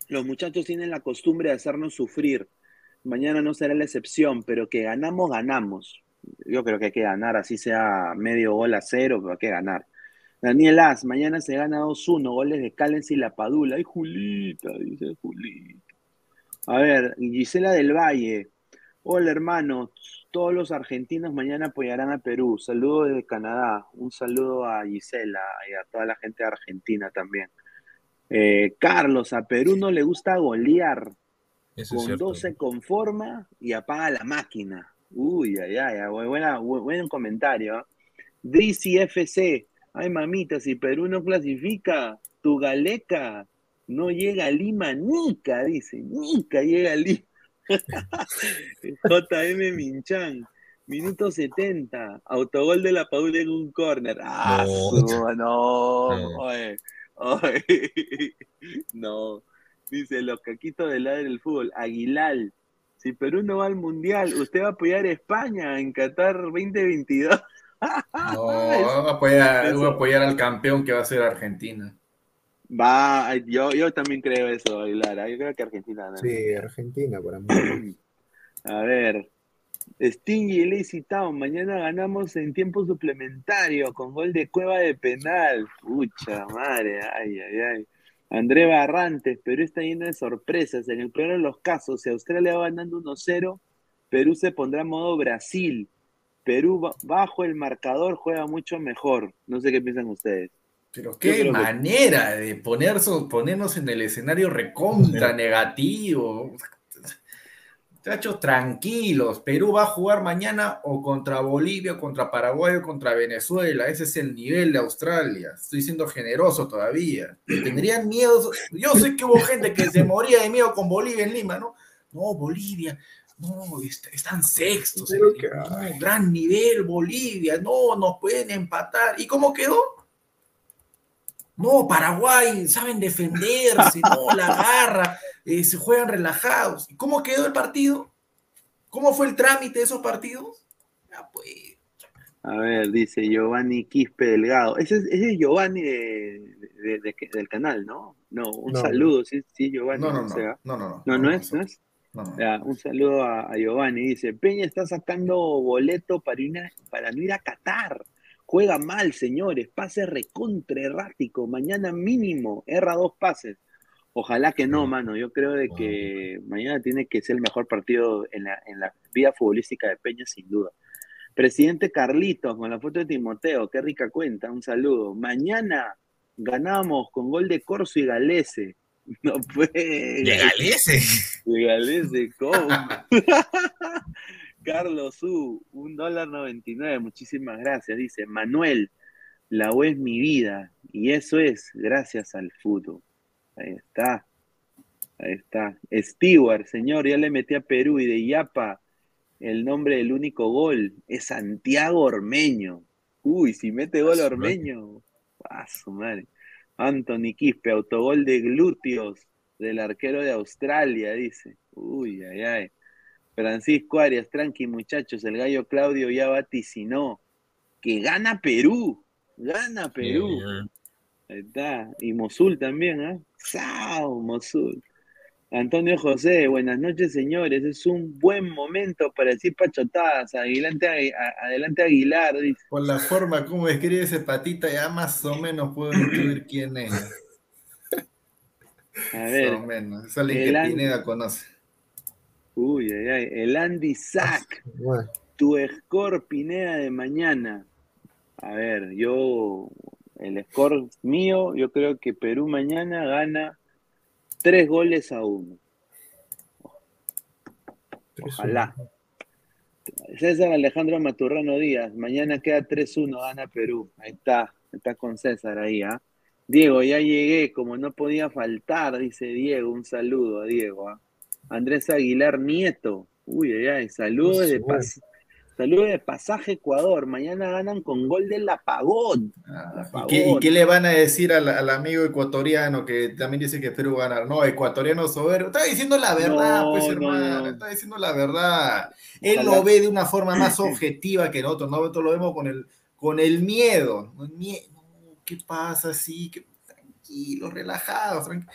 Los muchachos tienen la costumbre de hacernos sufrir. Mañana no será la excepción, pero que ganamos, ganamos. Yo creo que hay que ganar, así sea medio gol a cero, pero hay que ganar. Daniel As, mañana se gana 2-1, goles de Callens y La Padula. Ay, Julita, dice Julita. A ver, Gisela del Valle. Hola, hermanos. Todos los argentinos mañana apoyarán a Perú. Saludos desde Canadá. Un saludo a Gisela y a toda la gente de Argentina también. Eh, Carlos, a Perú no le gusta golear. Eso es Con dos se conforma y apaga la máquina. Uy, ay, ay, buena, buen comentario. ¿ah? Drizzy FC. Ay, mamita, si Perú no clasifica, tu galeca no llega a Lima, Nica, dice. Nica llega a Lima. <laughs> JM Minchan. Minuto 70. Autogol de la Padula en un córner. Ah, No. su- no. <laughs> No. Oye, oye. <laughs> No. Dice, los caquitos del lado del fútbol. Aguilar. Si Perú no va al Mundial, ¿usted va a apoyar a España en Qatar 2022? No, <laughs> voy a apoyar, voy a apoyar al campeón que va a ser Argentina. Va, yo, yo también creo eso, Aguilar. Yo creo que Argentina gana. Sí, Argentina, por amor. <clears throat> A ver. Stingy y Lazy Town. Mañana ganamos en tiempo suplementario con gol de cueva de penal. Pucha madre, ay, ay, ay. André Barrantes, Perú está lleno de sorpresas. En el peor de los casos, si Australia va ganando 1-0, Perú se pondrá en modo Brasil. Perú ba- bajo el marcador juega mucho mejor. No sé qué piensan ustedes. Pero qué que- manera de ponerse, ponernos en el escenario recontra negativo. Muchachos, tranquilos. Perú va a jugar mañana o contra Bolivia, o contra Paraguay o contra Venezuela. Ese es el nivel de Australia. Estoy siendo generoso todavía. Tendrían miedo. Yo sé que hubo gente que se moría de miedo con Bolivia en Lima, ¿no? No, Bolivia. No, est- están sextos. Pero que- No, gran nivel, Bolivia. No, nos pueden empatar. ¿Y cómo quedó? No, Paraguay, saben defenderse, no, la <laughs> garra, eh, se juegan relajados. ¿Y cómo quedó el partido? ¿Cómo fue el trámite de esos partidos? Ah, pues, A ver, dice Giovanni Quispe Delgado. Ese es, ese es Giovanni de, de- de- de- del canal, ¿no? No, un No. saludo, sí, sí, Giovanni. No, no, no, no, No, no, no no, es, no es. Ya, un saludo a, a Giovanni. Dice, Peña está sacando boleto para, para no ir a Qatar. Juega mal, señores. Pase recontra errático. Mañana mínimo. Erra dos pases. Ojalá que no, mano. Yo creo de que mañana tiene que ser el mejor partido en la, en la vida futbolística de Peña, sin duda. Presidente Carlitos, con la foto de Timoteo, qué rica cuenta, un saludo. Mañana ganamos con gol de Corso y Galese. <laughs> No puede. ¿Y Galese? Y Galese, ¿cómo? <laughs> Carlos U, un dólar noventa y nueve, muchísimas gracias. Dice Manuel, la U es mi vida, y eso es gracias al fútbol. Ahí está. Ahí está. Stewart, señor, ya le metí a Perú y de Yapa el nombre del único gol es Santiago Ormeño. Uy, si mete gol Ormeño. Ah, su madre. Anthony Quispe, autogol de glúteos del arquero de Australia, dice. Uy, ay, ay. Francisco Arias, tranqui muchachos, el gallo Claudio ya vaticinó que gana Perú. Gana Perú. Ahí está. Y Mosul también, ¿ah? ¡Sao! Mosul. Antonio José, buenas noches, señores. Es un buen momento para decir pachotadas. Adelante, adelante Aguilar, dice. Por la forma como escribe ese patita, ya más o menos puedo intuir quién es. A ver. Más o menos. Es alguien el que Pineda conoce. Uy, ay, ay. El Andy Sack. Tu score Pineda de mañana. A ver, yo. El score mío, yo creo que Perú mañana gana tres goles a uno. Ojalá. César Alejandro Maturrano Díaz, mañana queda 3-1, gana Perú. Ahí está, está con César ahí, ¿ah? Diego, ya llegué, como no podía faltar, dice Diego, un saludo a Diego, ¿ah? Andrés Aguilar Nieto, uy, ay, ay, saludos desde, Pas- Saludos de Pasaje Ecuador. Mañana ganan con gol del apagón. Ah, ¿Y qué, y qué le van a decir al, al amigo ecuatoriano que también dice que Perú va a ganar? No, ecuatoriano soberbio. Está diciendo la verdad, No, pues, no, hermano. no. Está diciendo la verdad. Él Ojalá. lo ve de una forma más <clears throat> objetiva que nosotros. Nosotros lo vemos con el, con el miedo. No, ¿Qué pasa? Sí, que, tranquilo, relajados. tranqui-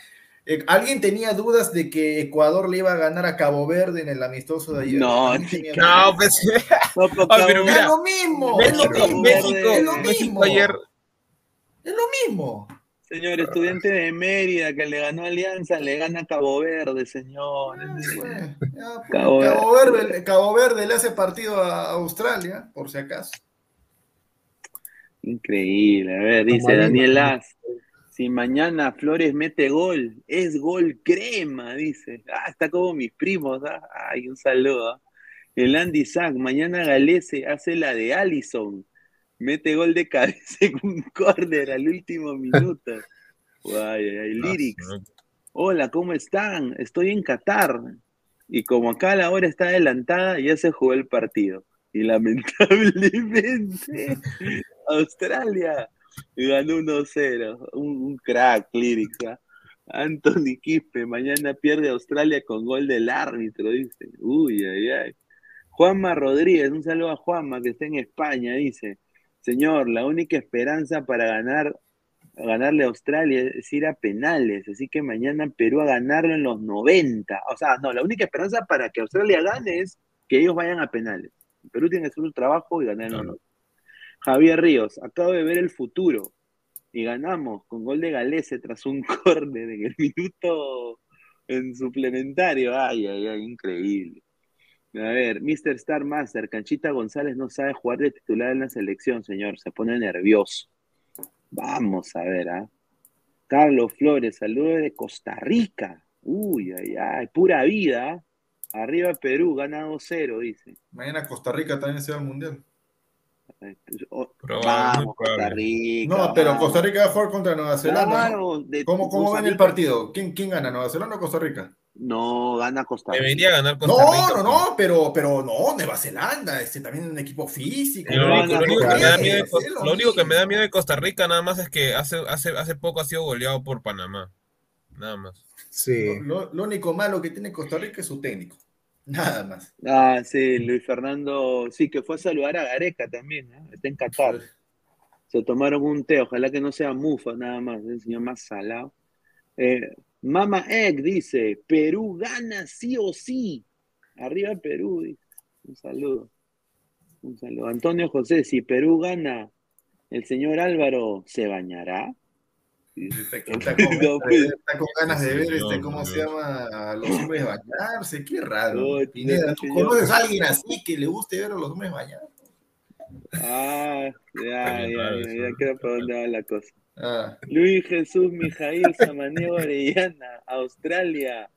Eh, ¿Alguien tenía dudas de que Ecuador le iba a ganar a Cabo Verde en el amistoso de ayer? No, ¿Alguien tenía No, pues. No, pero <laughs> Ah, pero Cabo- mira, es lo mismo, es lo mismo, México, es lo mismo. ayer. Es lo mismo. Señor, estudiante de Mérida que le ganó Alianza, le gana Cabo Verde, señor. Ya, pues, Cabo Cabo, Verde, Cabo Verde le hace partido a Australia, por si acaso. Increíble. A ver, dice Daniel. As. Si mañana Flores mete gol, es gol crema, dice. Ah, está como mis primos. ¿ah? Ay, un saludo. El Andy Sack, mañana Galese hace la de Allison. Mete gol de cabeza en un córner al último minuto. <laughs> Ay, ay, ay. Lyrics. Hola, ¿cómo están? Estoy en Qatar. Y como acá la hora está adelantada, ya se jugó el partido. Y lamentablemente, <laughs> Australia ganó 1-0. Un, un crack, Lyrics. ¿ah? Anthony Quispe, mañana pierde Australia con gol del árbitro, dice. Uy, ay, ay. Juanma Rodríguez, un saludo a Juanma que está en España, dice. Señor, la única esperanza para ganar ganarle a Australia es ir a penales, así que mañana Perú a ganarlo en los 90. O sea, no, la única esperanza para que Australia gane es que ellos vayan a penales. Perú tiene que hacer su trabajo y ganar en los 90. Javier Ríos, acabo de ver el futuro y ganamos con gol de Galese tras un <laughs> córner en el minuto en suplementario. Ay, ay, ay, increíble. A ver, Mr. Star Master, Canchita González no sabe jugar de titular en la selección, señor, se pone nervioso. Vamos a ver, ¿ah? Carlos Flores, saludos de Costa Rica. Uy, ay, ay, pura vida. ¿ah? Arriba Perú, gana 2-0, dice. Mañana Costa Rica también se va al mundial. Vamos, Costa. Rica. No, pero vamos. Costa Rica va a jugar contra Nueva Zelanda. ¿no? Claro, de- ¿Cómo, cómo Costa ven el Rica- partido? ¿Quién, ¿Quién gana, Nueva Zelanda o Costa Rica? No, gana Costa Rica. Debería ganar Costa No, Rica. no, no, pero, pero no, Nueva Zelanda, este también es un equipo físico. Lo único, lo único que me da miedo de, Es lo lo único que me da mismo. miedo de Costa Rica nada más es que hace, hace, hace poco ha sido goleado por Panamá. Nada más. Sí. Lo, lo único malo que tiene Costa Rica es su técnico. Nada más. Ah, sí, Luis Fernando, sí, que fue a saludar a Gareca también, ¿eh? está en Qatar. Se tomaron un té, ojalá que no sea mufa nada más, el señor más salado. Eh, Mama Egg dice, Perú gana sí o sí. Arriba Perú, dice. Un saludo. Un saludo. Antonio José, si Perú gana, el señor Álvaro se bañará. Está, <laughs> está con, No, pues. está con ganas de ver este, ¿cómo se llama? A los hombres bañarse. Qué raro. No, Pineda, no, ¿tú señor. conoces a alguien así que le guste ver a los hombres bañar? Ah, ya, ya, ya, ya creo por dónde va la cosa. Ah, Luis Jesús Mijail Samaniego Orellana, Australia.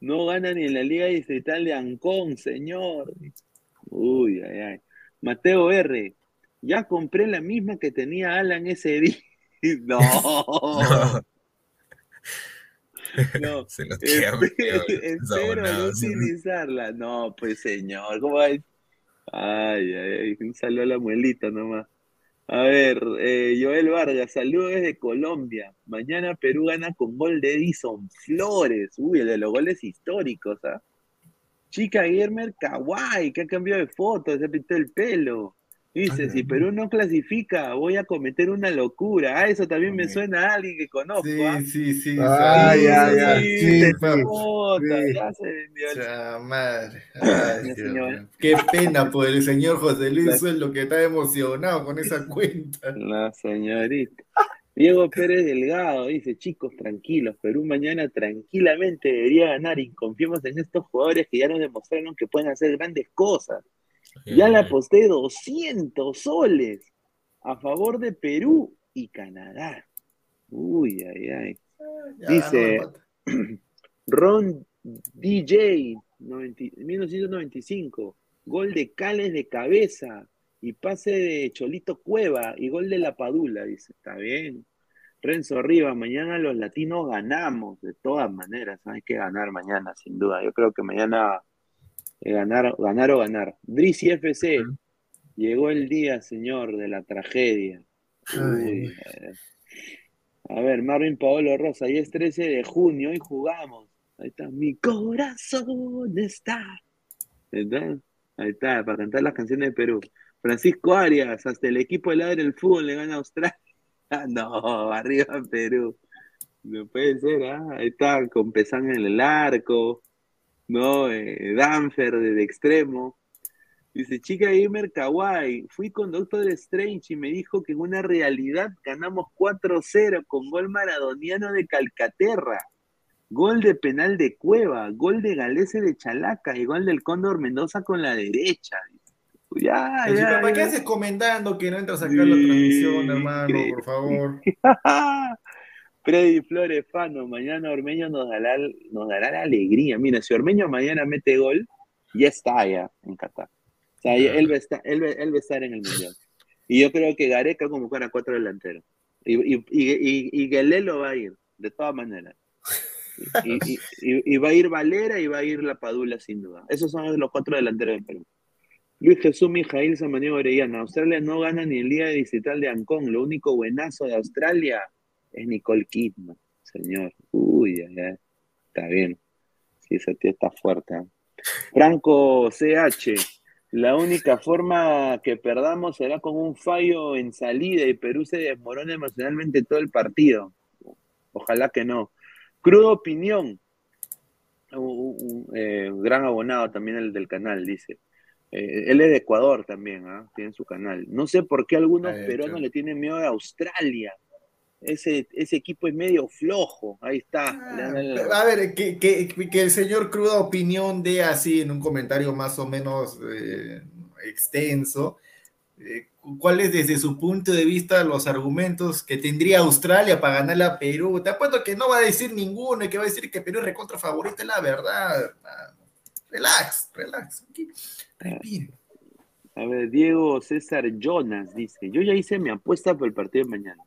No gana ni en la Liga Distrital de Ancón, señor. Uy, ay, ay. Mateo R. Ya compré la misma que tenía Alan ese día. <laughs> No. No. <laughs> Se lo <laughs> Espero no utilizarla. No, pues señor, ¿cómo hay? Ay, ay, ay, un saludo a la muelita nomás. A ver, eh, Joel Vargas, saludos desde Colombia. Mañana Perú gana con gol de Edison Flores. Uy, el de los goles históricos, ¿ah? Chica Guillermer Kawaii, que ha cambiado de foto, se pintó el pelo. Dice, si Perú no clasifica, voy a cometer una locura. Ah, eso también me suena a alguien que conozco. ¿ah? sí, sí, sí. Ay, sí, ay, sí, ay, sí, sí, sí, sí. Puta, Sí. ya se vendió el- Cha madre. Ay, señor. Qué pena por el señor José Luis Sueldo que está emocionado con esa cuenta. La señorita. Diego Pérez Delgado dice, chicos, tranquilos, Perú mañana tranquilamente debería ganar y confiemos en estos jugadores que ya nos demostraron que pueden hacer grandes cosas. Ya le aposté 200 soles a favor de Perú y Canadá. Uy, ay, ay. Ya Dice <clears throat> Ron DJ, 90 1995, gol de Cales de cabeza y pase de Cholito Cueva y gol de La Padula, dice, está bien. Renzo Rivas, mañana los latinos ganamos, de todas maneras, hay que ganar mañana, sin duda. Yo creo que mañana ganar, ganar o ganar. Drizzy FC, Llegó el día, señor, de la tragedia. Uy, eh. a ver, Marvin Paolo Rosa, hoy es 13 de junio, hoy jugamos. Ahí está, mi corazón está. Ahí está, ahí está, para cantar las canciones de Perú. Francisco Arias, hasta el equipo de ladre del fútbol le gana a Australia. <laughs> No, arriba Perú. No puede ser, ¿ah? Ahí está, con Pesán en el arco, ¿no? Eh, Danfer de extremo. Dice, chica gamer kawaii, fui con Doctor Strange y me dijo que en una realidad ganamos 4-0 con gol maradoniano de Calcaterra, gol de penal de Cueva, gol de Galese de Chalaca y gol del Cóndor Mendoza con la derecha. Ya, ¿Para qué haces comentando que no entras a sacar la transmisión, hermano? Por favor. <laughs> Freddy Flores Fano, mañana Ormeño nos dará, nos dará la alegría. Mira, si Ormeño mañana mete gol, ya está ya en Qatar. O sea, él, va a estar, él, va- él va a estar en el Mundial. Y yo creo que Gareca como para cuatro delanteros. Y, y, y, y, y Guelelo va a ir, de todas maneras. Y, y- va a ir Valera y va a ir La Padula, sin duda. Esos son los cuatro delanteros del Perú. Luis Jesús Mijail Samaniego Orellana. Australia no gana ni el Liga Distrital de Ancón. Lo único buenazo de Australia es Nicole Kidman, señor. Uy. Está bien. Sí, esa tía está fuerte. ¿eh? Franco CH. La única forma que perdamos será con un fallo en salida y Perú se desmorona emocionalmente todo el partido. Ojalá que no. Cruda opinión. Un, eh, gran abonado también el del canal, dice. Eh, él es de Ecuador también, ¿ah? tiene su canal. No sé por qué algunos peruanos le tienen miedo a Australia. Ese, ese equipo es medio flojo. Ahí está. El- A ver, que, que- que el señor Cruda Opinión dé así en un comentario más o menos eh, extenso. eh, ¿Cuáles desde su punto de vista los argumentos que tendría Australia para ganarle a Perú? Te apuesto que no va a decir ninguno y que va a decir que Perú es recontra favorito, es la verdad. hermano. Relax, relax. Aquí, respire. A ver, Diego César Jonas dice, yo ya hice mi apuesta por el partido de mañana.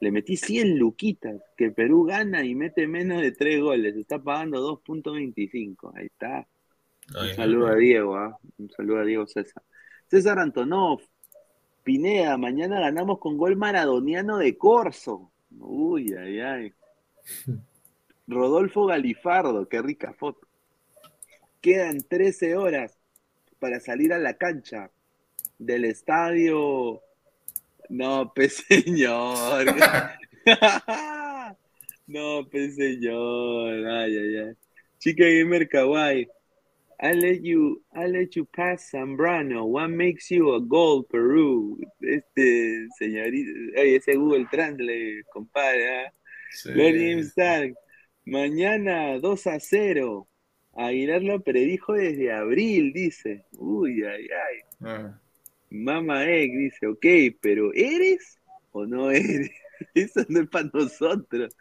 Le metí 100 luquitas, que Perú gana y mete menos de 3 goles. Está pagando 2.25. Ahí está. Un saludo a Diego, ¿ah? Un saludo a Diego César. César Antonov, Pineda, mañana ganamos con gol maradoniano de Corso. Uy, ay, ay. <laughs> Rodolfo Galifardo, qué rica foto. Quedan 13 horas para salir a la cancha del estadio. No, pues <laughs> señor. <laughs> no, pues señor. Ay, ay, ay. Chica Gamer Kawaii. I let you, I let you pass Zambrano. What makes you a gold, Peru? Este señorito, oye, ese Google Translate, compadre. James Stark. Mañana 2 a 0. Aguilar lo predijo desde abril, dice. Uy, ay, ay. Ah. Mama Egg dice, ok, pero ¿eres o no eres? <laughs> Eso no es para nosotros.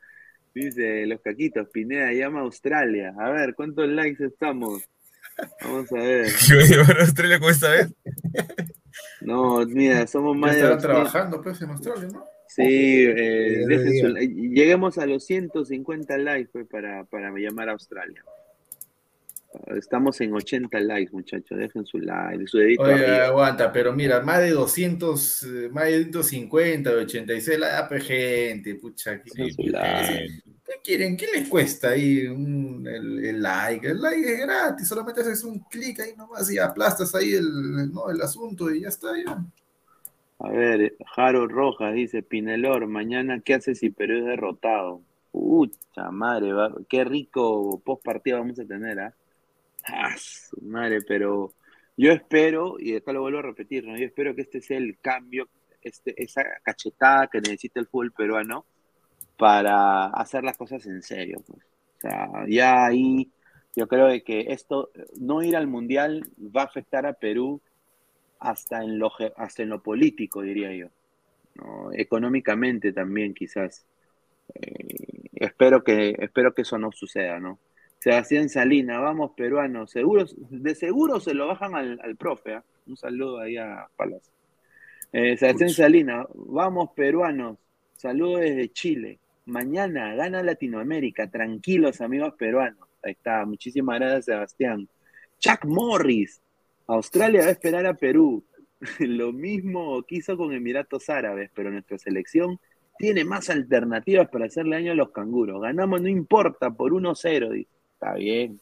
Dice los caquitos, Pineda llama a Australia. A ver, ¿cuántos likes estamos? Vamos a ver. ¿Qué va a llevar a Australia con esta vez? No, mira, somos más de estarán 200. trabajando pues en Australia, ¿no? Sí, eh, dejen su. Lleguemos a los 150 likes pues, para, para llamar a Australia. Estamos en 80 likes, muchachos. Dejen su like, su dedito Oye, arriba. aguanta, pero mira, más de 200, eh, más de 250, de 86, la pues, gente, pucha, ¿qué, qué- like. qué quieren? ¿Qué les cuesta ahí un- el, el like? El like es gratis, solamente haces un clic ahí nomás y aplastas ahí el, ¿no? el asunto y ya está, ya. A ver, Jaro Rojas dice, Pinelor, mañana ¿qué haces si Perú es derrotado? Pucha madre, va- qué rico post partido vamos a tener, ¿ah? Ah, su madre, pero yo espero, y acá lo vuelvo a repetir, ¿no? Yo espero que este sea el cambio, este, esa cachetada que necesita el fútbol peruano para hacer las cosas en serio. pues. O sea, ya ahí yo creo que esto, no ir al Mundial va a afectar a Perú hasta en lo, hasta en lo político, diría yo. ¿no? Económicamente también, quizás. Eh, espero, que, espero que eso no suceda, ¿no? Sebastián Salina, vamos peruanos, seguro, de seguro se lo bajan al, al profe, ¿ah? Un saludo ahí a Palas. Eh, Sebastián Salina, vamos peruanos, saludos desde Chile. Mañana gana Latinoamérica, tranquilos amigos peruanos. Ahí está, muchísimas gracias Sebastián. Chuck Morris, Australia va a esperar a Perú. <laughs> lo mismo quiso con Emiratos Árabes, pero nuestra selección tiene más alternativas para hacerle daño a los canguros. Ganamos, no importa, por 1-0. dice. Está bien,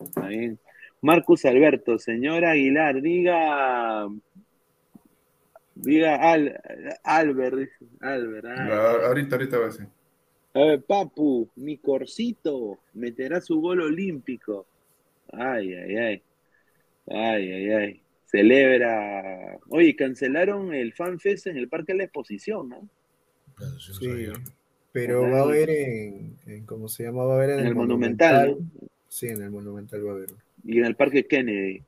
está bien. Marcus Alberto, señora Aguilar, diga. Diga Al, Albert, dice. Albert. Ah, Ahorita, ahorita va a ser. A ver, Papu, mi corcito meterá su gol olímpico. Ay, ay, ay. Ay, ay, ay. Celebra. Oye, cancelaron el FanFest en el Parque de la Exposición, ¿no? Sí, pero va a haber en, en- ¿cómo se llama? Va a haber en, En el Monumental, Sí, en el Monumental va a haber. Y en el Parque Kennedy.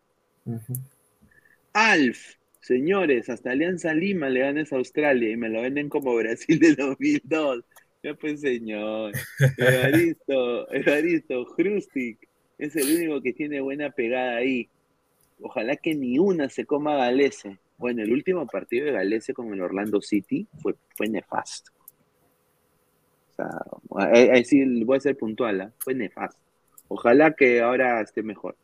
Alf, señores, hasta Alianza Lima le ganas a Australia y me lo venden como Brasil de 2002. Ya pues, señor. Evaristo, Evaristo, Hrustic es el único que tiene buena pegada ahí. Ojalá que ni una se coma a Galese. Bueno, el último partido de Galese con el Orlando City fue, fue nefasto. Ahí, sí voy a ser puntual, ¿ah? fue nefasto. Ojalá que ahora esté mejor.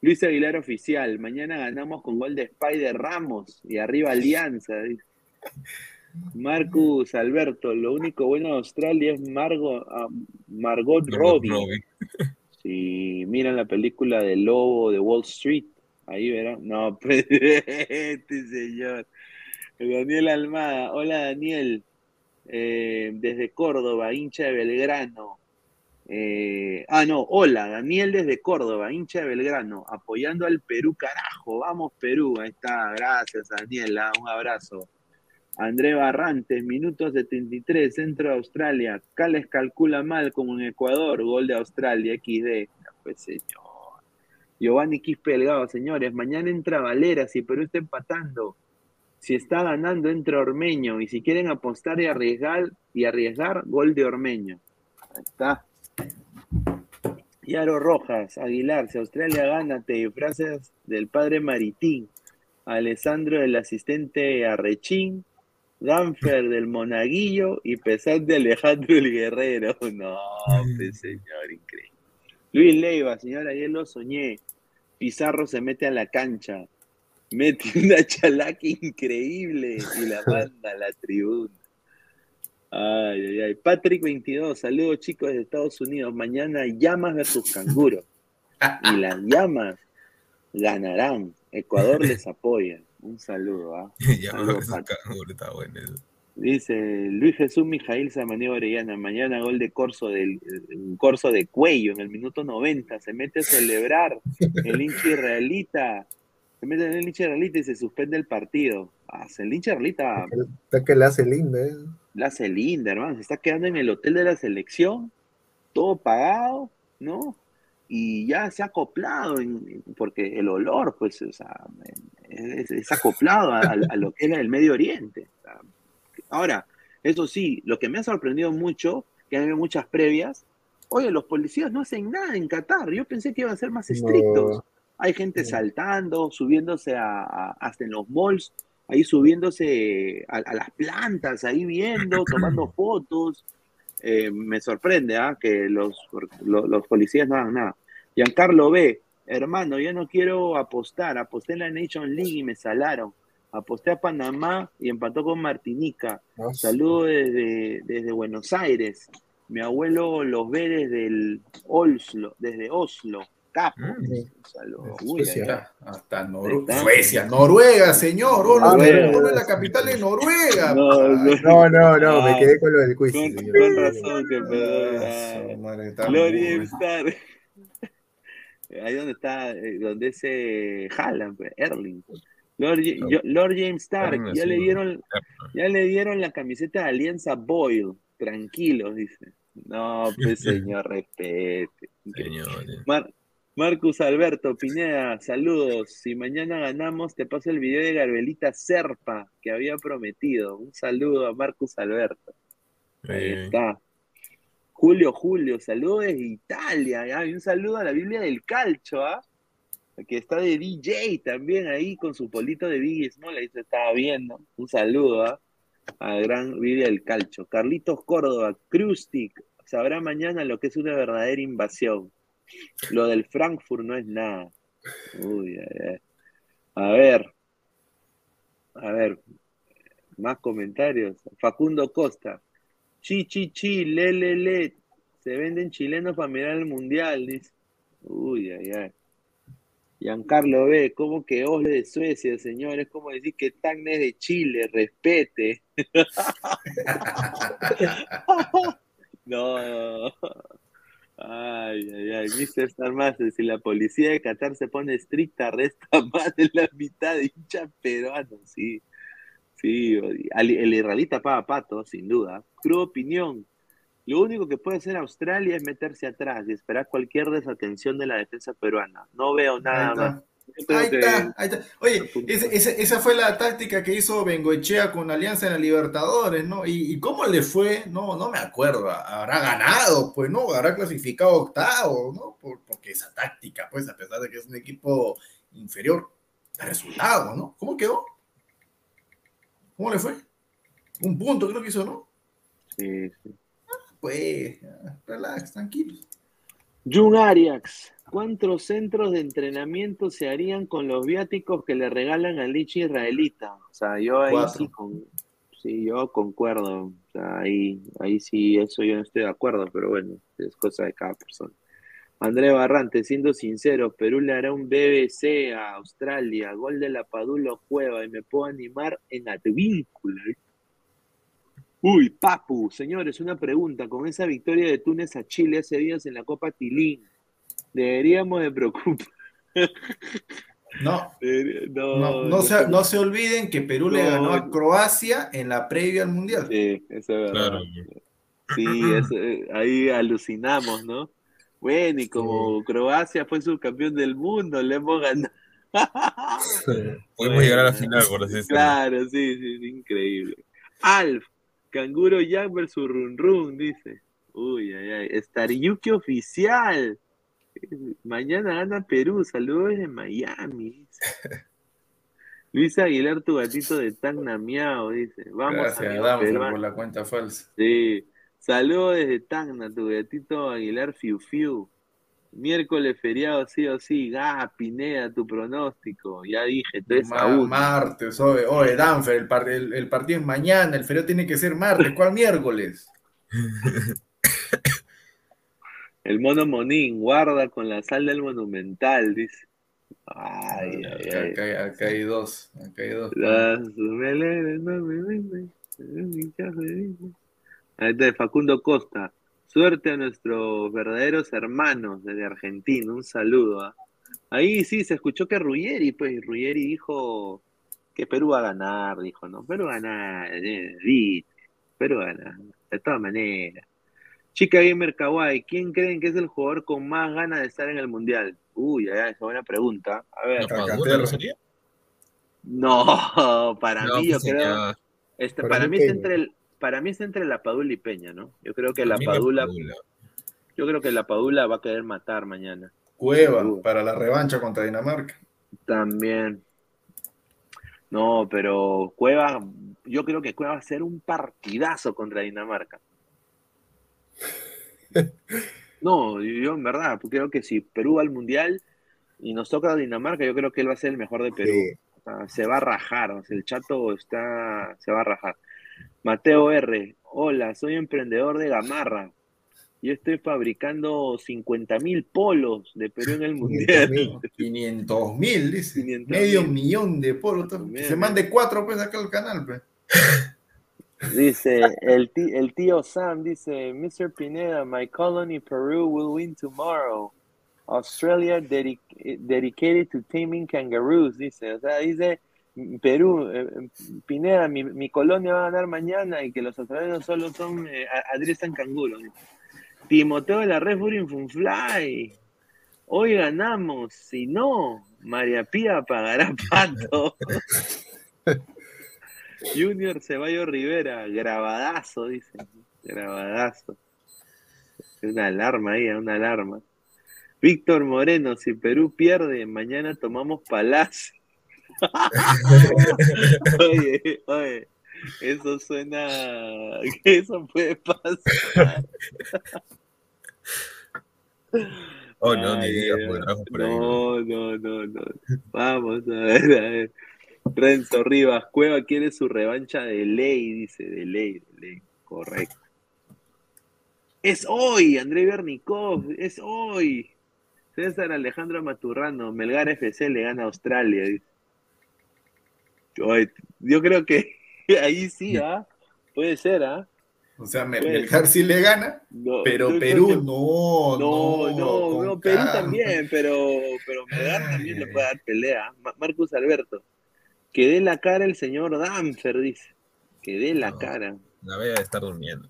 Luis Aguilar oficial, mañana ganamos con gol de Spider Ramos y arriba Alianza. Marcus Alberto, lo único bueno de Australia es Margot, ah, Margot Robbie. Si <laughs> miran la película del lobo de Wall Street, ahí verán. No, <laughs> pues, este señor. Daniel Almada, hola Daniel, Eh, desde Córdoba, hincha de Belgrano. Eh, ah, no, hola, Daniel desde Córdoba, hincha de Belgrano, apoyando al Perú, carajo, vamos Perú, ahí está, gracias Daniel, ah, un abrazo. André Barrantes, minuto 73, centro de Australia, Cales calcula mal como en Ecuador, gol de Australia, XD, pues señor. Giovanni Quispe Delgado, señores, mañana entra Valera, si Perú está empatando, si está ganando entra Ormeño, y si quieren apostar y arriesgar, y arriesgar, gol de Ormeño. Ahí está. Yaro Rojas, Aguilar, si Australia gana, te disfrazas del padre Maritín, Alessandro del asistente Arrechín, Danfer del Monaguillo y Pesat de Alejandro el Guerrero. <laughs> No, pues, señor, increíble. Luis Leiva, señor, ayer lo soñé. Pizarro se mete a la cancha, mete una chalaca increíble y la manda a la tribuna. Ay, ay, ay. Patrick 22, saludos chicos de Estados Unidos. Mañana llamas versus canguros. Y las llamas ganarán. Ecuador les apoya. Un saludo, ¿ah? <laughs> Canguro está bueno eso. Dice Luis Jesús Mijail Samaniego Orellana, mañana gol de Corso del Corso de cuello en el minuto 90, se mete a celebrar el hincha israelita, se mete en el hincha israelita y se suspende el partido. Ah, el hincha israelita Está que la hace linda, ¿eh? la hace linda, hermano, se está quedando en el hotel de la selección, todo pagado, ¿no? Y ya se ha acoplado, en- porque el olor, pues, o sea, es, es acoplado a, a lo que es el Medio Oriente. Ahora, eso sí, lo que me ha sorprendido mucho, que hay muchas previas, oye, los policías no hacen nada en Qatar. Yo pensé que iban a ser más estrictos. No. Hay gente saltando, subiéndose a, a- hasta en los malls, ahí subiéndose a, a las plantas, ahí viendo, <clears throat> tomando fotos. Eh, me sorprende ¿ah? que los, lo- los policías no hagan nada. Giancarlo B, hermano, yo no quiero apostar. Aposté en la Nation League y me salaron. Aposté a Panamá y empató con Martinica. Saludo desde, desde Buenos Aires. Mi abuelo los ve desde el Oslo, desde Oslo. Ay, ay. Hasta Noru- Está. Suecia, Noruega, señor. Oh, Noruega, es la capital de Noruega. No, no. No, no, no, me quedé con lo del quiz. Con, señor. con razón que perdón. Gloria Star. <laughs> Ahí donde está, eh, donde ese Haaland, pues, Erling. Lord, Ja- yo- Lord James Stark, ya le ¿no? dieron, ya le dieron la camiseta de Alianza Boyle. Tranquilos, dice. No, pues <laughs> señor, respete. Señor. Mar- Marcus Alberto Pineda, saludos. Si mañana ganamos, te paso el video de Garbelita Serpa que había prometido. Un saludo a Marcus Alberto. Ahí Eh, está. Julio, Julio, saludos desde Italia. Y un saludo a la Biblia del Calcio, ¿ah? Que está de DJ también ahí con su polito de Biggie Small, ahí se estaba viendo. Un saludo, ¿ah? A gran Biblia del Calcio. Carlitos Córdoba, Krustik, sabrá mañana lo que es una verdadera invasión. Lo del Frankfurt no es nada. Uy, ay, ay. A ver. A ver, más comentarios. Facundo Costa. Chi, chi, chi, le, le. Se venden chilenos para mirar el mundial, dice. Uy, ay, ay. Giancarlo B, ¿cómo que Osle de Suecia, señor? Es como decir que Tacne de Chile, respete. <laughs> no, no. Ay, ay, ay, Mr. Star Master, si la policía de Qatar se pone estricta, resta más de la mitad de hinchas peruanos, sí. Sí, el, el israelita paga pato, sin duda. Cruda opinión. Lo único que puede hacer Australia es meterse atrás y esperar cualquier desatención de la defensa peruana. No veo nada más. Ahí está, ahí está. Oye, esa fue la táctica que hizo Bengoechea con Alianza en la Libertadores, ¿no? ¿Y, y cómo le fue? No, no me acuerdo. Habrá ganado, pues, ¿no? Habrá clasificado octavo, ¿no? Por- porque esa táctica, pues, a pesar de que es un equipo inferior, da resultado, ¿no? ¿Cómo quedó? ¿Cómo le fue? Un punto creo que hizo, ¿no? Sí, sí. Pues, ya, relax, tranquilo. Jun Arias, ¿cuántos centros de entrenamiento se harían con los viáticos que le regalan al Lichi israelita? O sea, yo ahí Cuatro. sí, con, sí, yo concuerdo. O sea, ahí, ahí sí, eso yo no estoy de acuerdo, pero bueno, es cosa de cada persona. André Barrante, siendo sincero, Perú le hará un BBC a Australia, gol de la Padula Cueva y me puedo animar en Advíncula. Uy, Papu, señores, una pregunta. Con esa victoria de Túnez a Chile hace días en la Copa Tilín, deberíamos de preocupar. No, no, no, no se, no se olviden que Perú le ganó a Croacia en la previa al Mundial. Sí, eso es verdad. Claro. Sí, eso, eh, ahí alucinamos, ¿no? Bueno, y como Croacia fue subcampeón del mundo, le hemos ganado. <laughs> Podemos llegar a la final, por así decirlo. Claro, sí, sí, es increíble. Alf, Canguro Jack versus Run Run, dice. Uy, ay, ay. Stariyuki oficial. Mañana gana Perú. Saludos desde Miami. dice. <laughs> Luis Aguilar, tu gatito de Tacna Miao, dice. Vamos Gracias, peruanos. por la cuenta falsa. Sí. Saludos desde Tacna, tu gatito Aguilar Fiu Fiu. Miércoles feriado, sí o sí. Gaja, Pineda, tu pronóstico. Ya dije, 3 a Ma- 1. martes, oye, oye, Danfer, el, par- el- el partido es mañana, el feriado tiene que ser martes, ¿cuál miércoles? <laughs> El mono Monín, guarda con la sal del monumental, dice. Ay, ay, Acá, ay. acá- acá hay dos, acá hay dos. Las melenas no me venden. Ahí está, Facundo Costa. Suerte a nuestros verdaderos hermanos desde Argentina. Un saludo. ¿ah? Ahí sí se escuchó que Ruggeri, pues Ruggeri dijo que Perú va a ganar, dijo, ¿no? Perú va a ganar, eh, Perú va a ganar, de todas maneras. Chica Gamer Kawaii, ¿quién creen que es el jugador con más ganas de estar en el Mundial? Uy, ya, esa es buena pregunta. A ver. ¿La Padula no sería? No, <laughs> para No, mí yo pues, creo. señor. este, Para mí Peña. entre el, para mí está entre la Padula y Peña, ¿no? Yo creo que la Padula, yo creo que la Padula va a querer matar mañana. Cueva para la revancha contra Dinamarca. También. No, pero Cueva, yo creo que Cueva va a ser un partidazo contra Dinamarca. <laughs> No, yo en verdad, creo que si Perú va al Mundial y nos toca Dinamarca, yo creo que él va a ser el mejor de Perú. O sea, se va a rajar, o sea, el chato está, se va a rajar. Mateo R, hola, soy emprendedor de Gamarra. Yo estoy fabricando 50 mil polos de Perú en el Mundial. 500 mil, dice. 500.000. Medio millón de polos. Se mande cuatro, pues, acá al canal, pues. Dice, el, ti- el tío Sam dice, Mr. Pineda, my colony Peru will win tomorrow. Australia dedic- dedicated to taming kangaroos, dice. O sea, dice, Perú, eh, eh, Pineda, mi, mi colonia va a ganar mañana y que los australianos solo son, eh, a- adiestrran canguros. dice. Timoteo de la Red Funfly. Hoy ganamos, si no, María Pía pagará <laughs> pato. <laughs> Junior Ceballos Rivera, grabadazo, dice. Grabadazo. Una alarma ahí, una alarma. Víctor Moreno, si Perú pierde, mañana tomamos Palacio. Oye, oye, eso suena. <laughs> Eso puede pasar. Oh, no, ni digas, por ahí, no, no, no, no. Vamos a ver, a ver. Renzo Rivas, Cueva quiere su revancha de ley, dice, de ley, de ley. Correcto. Es hoy, André Bernikov, es hoy. César Alejandro Maturrano, Melgar FC le gana a Australia. dice. Yo creo que <laughs> ahí sí, ¿ah? Puede ser, ¿ah? O sea, Mel- Melgar sí le gana, No, pero Perú que- no, No, no, no, no, Perú calma. también, pero, pero Melgar también le puede dar pelea. Ma- Marcus Alberto, que dé la cara el señor Danfer, dice. Que dé la cara. La voy a estar durmiendo.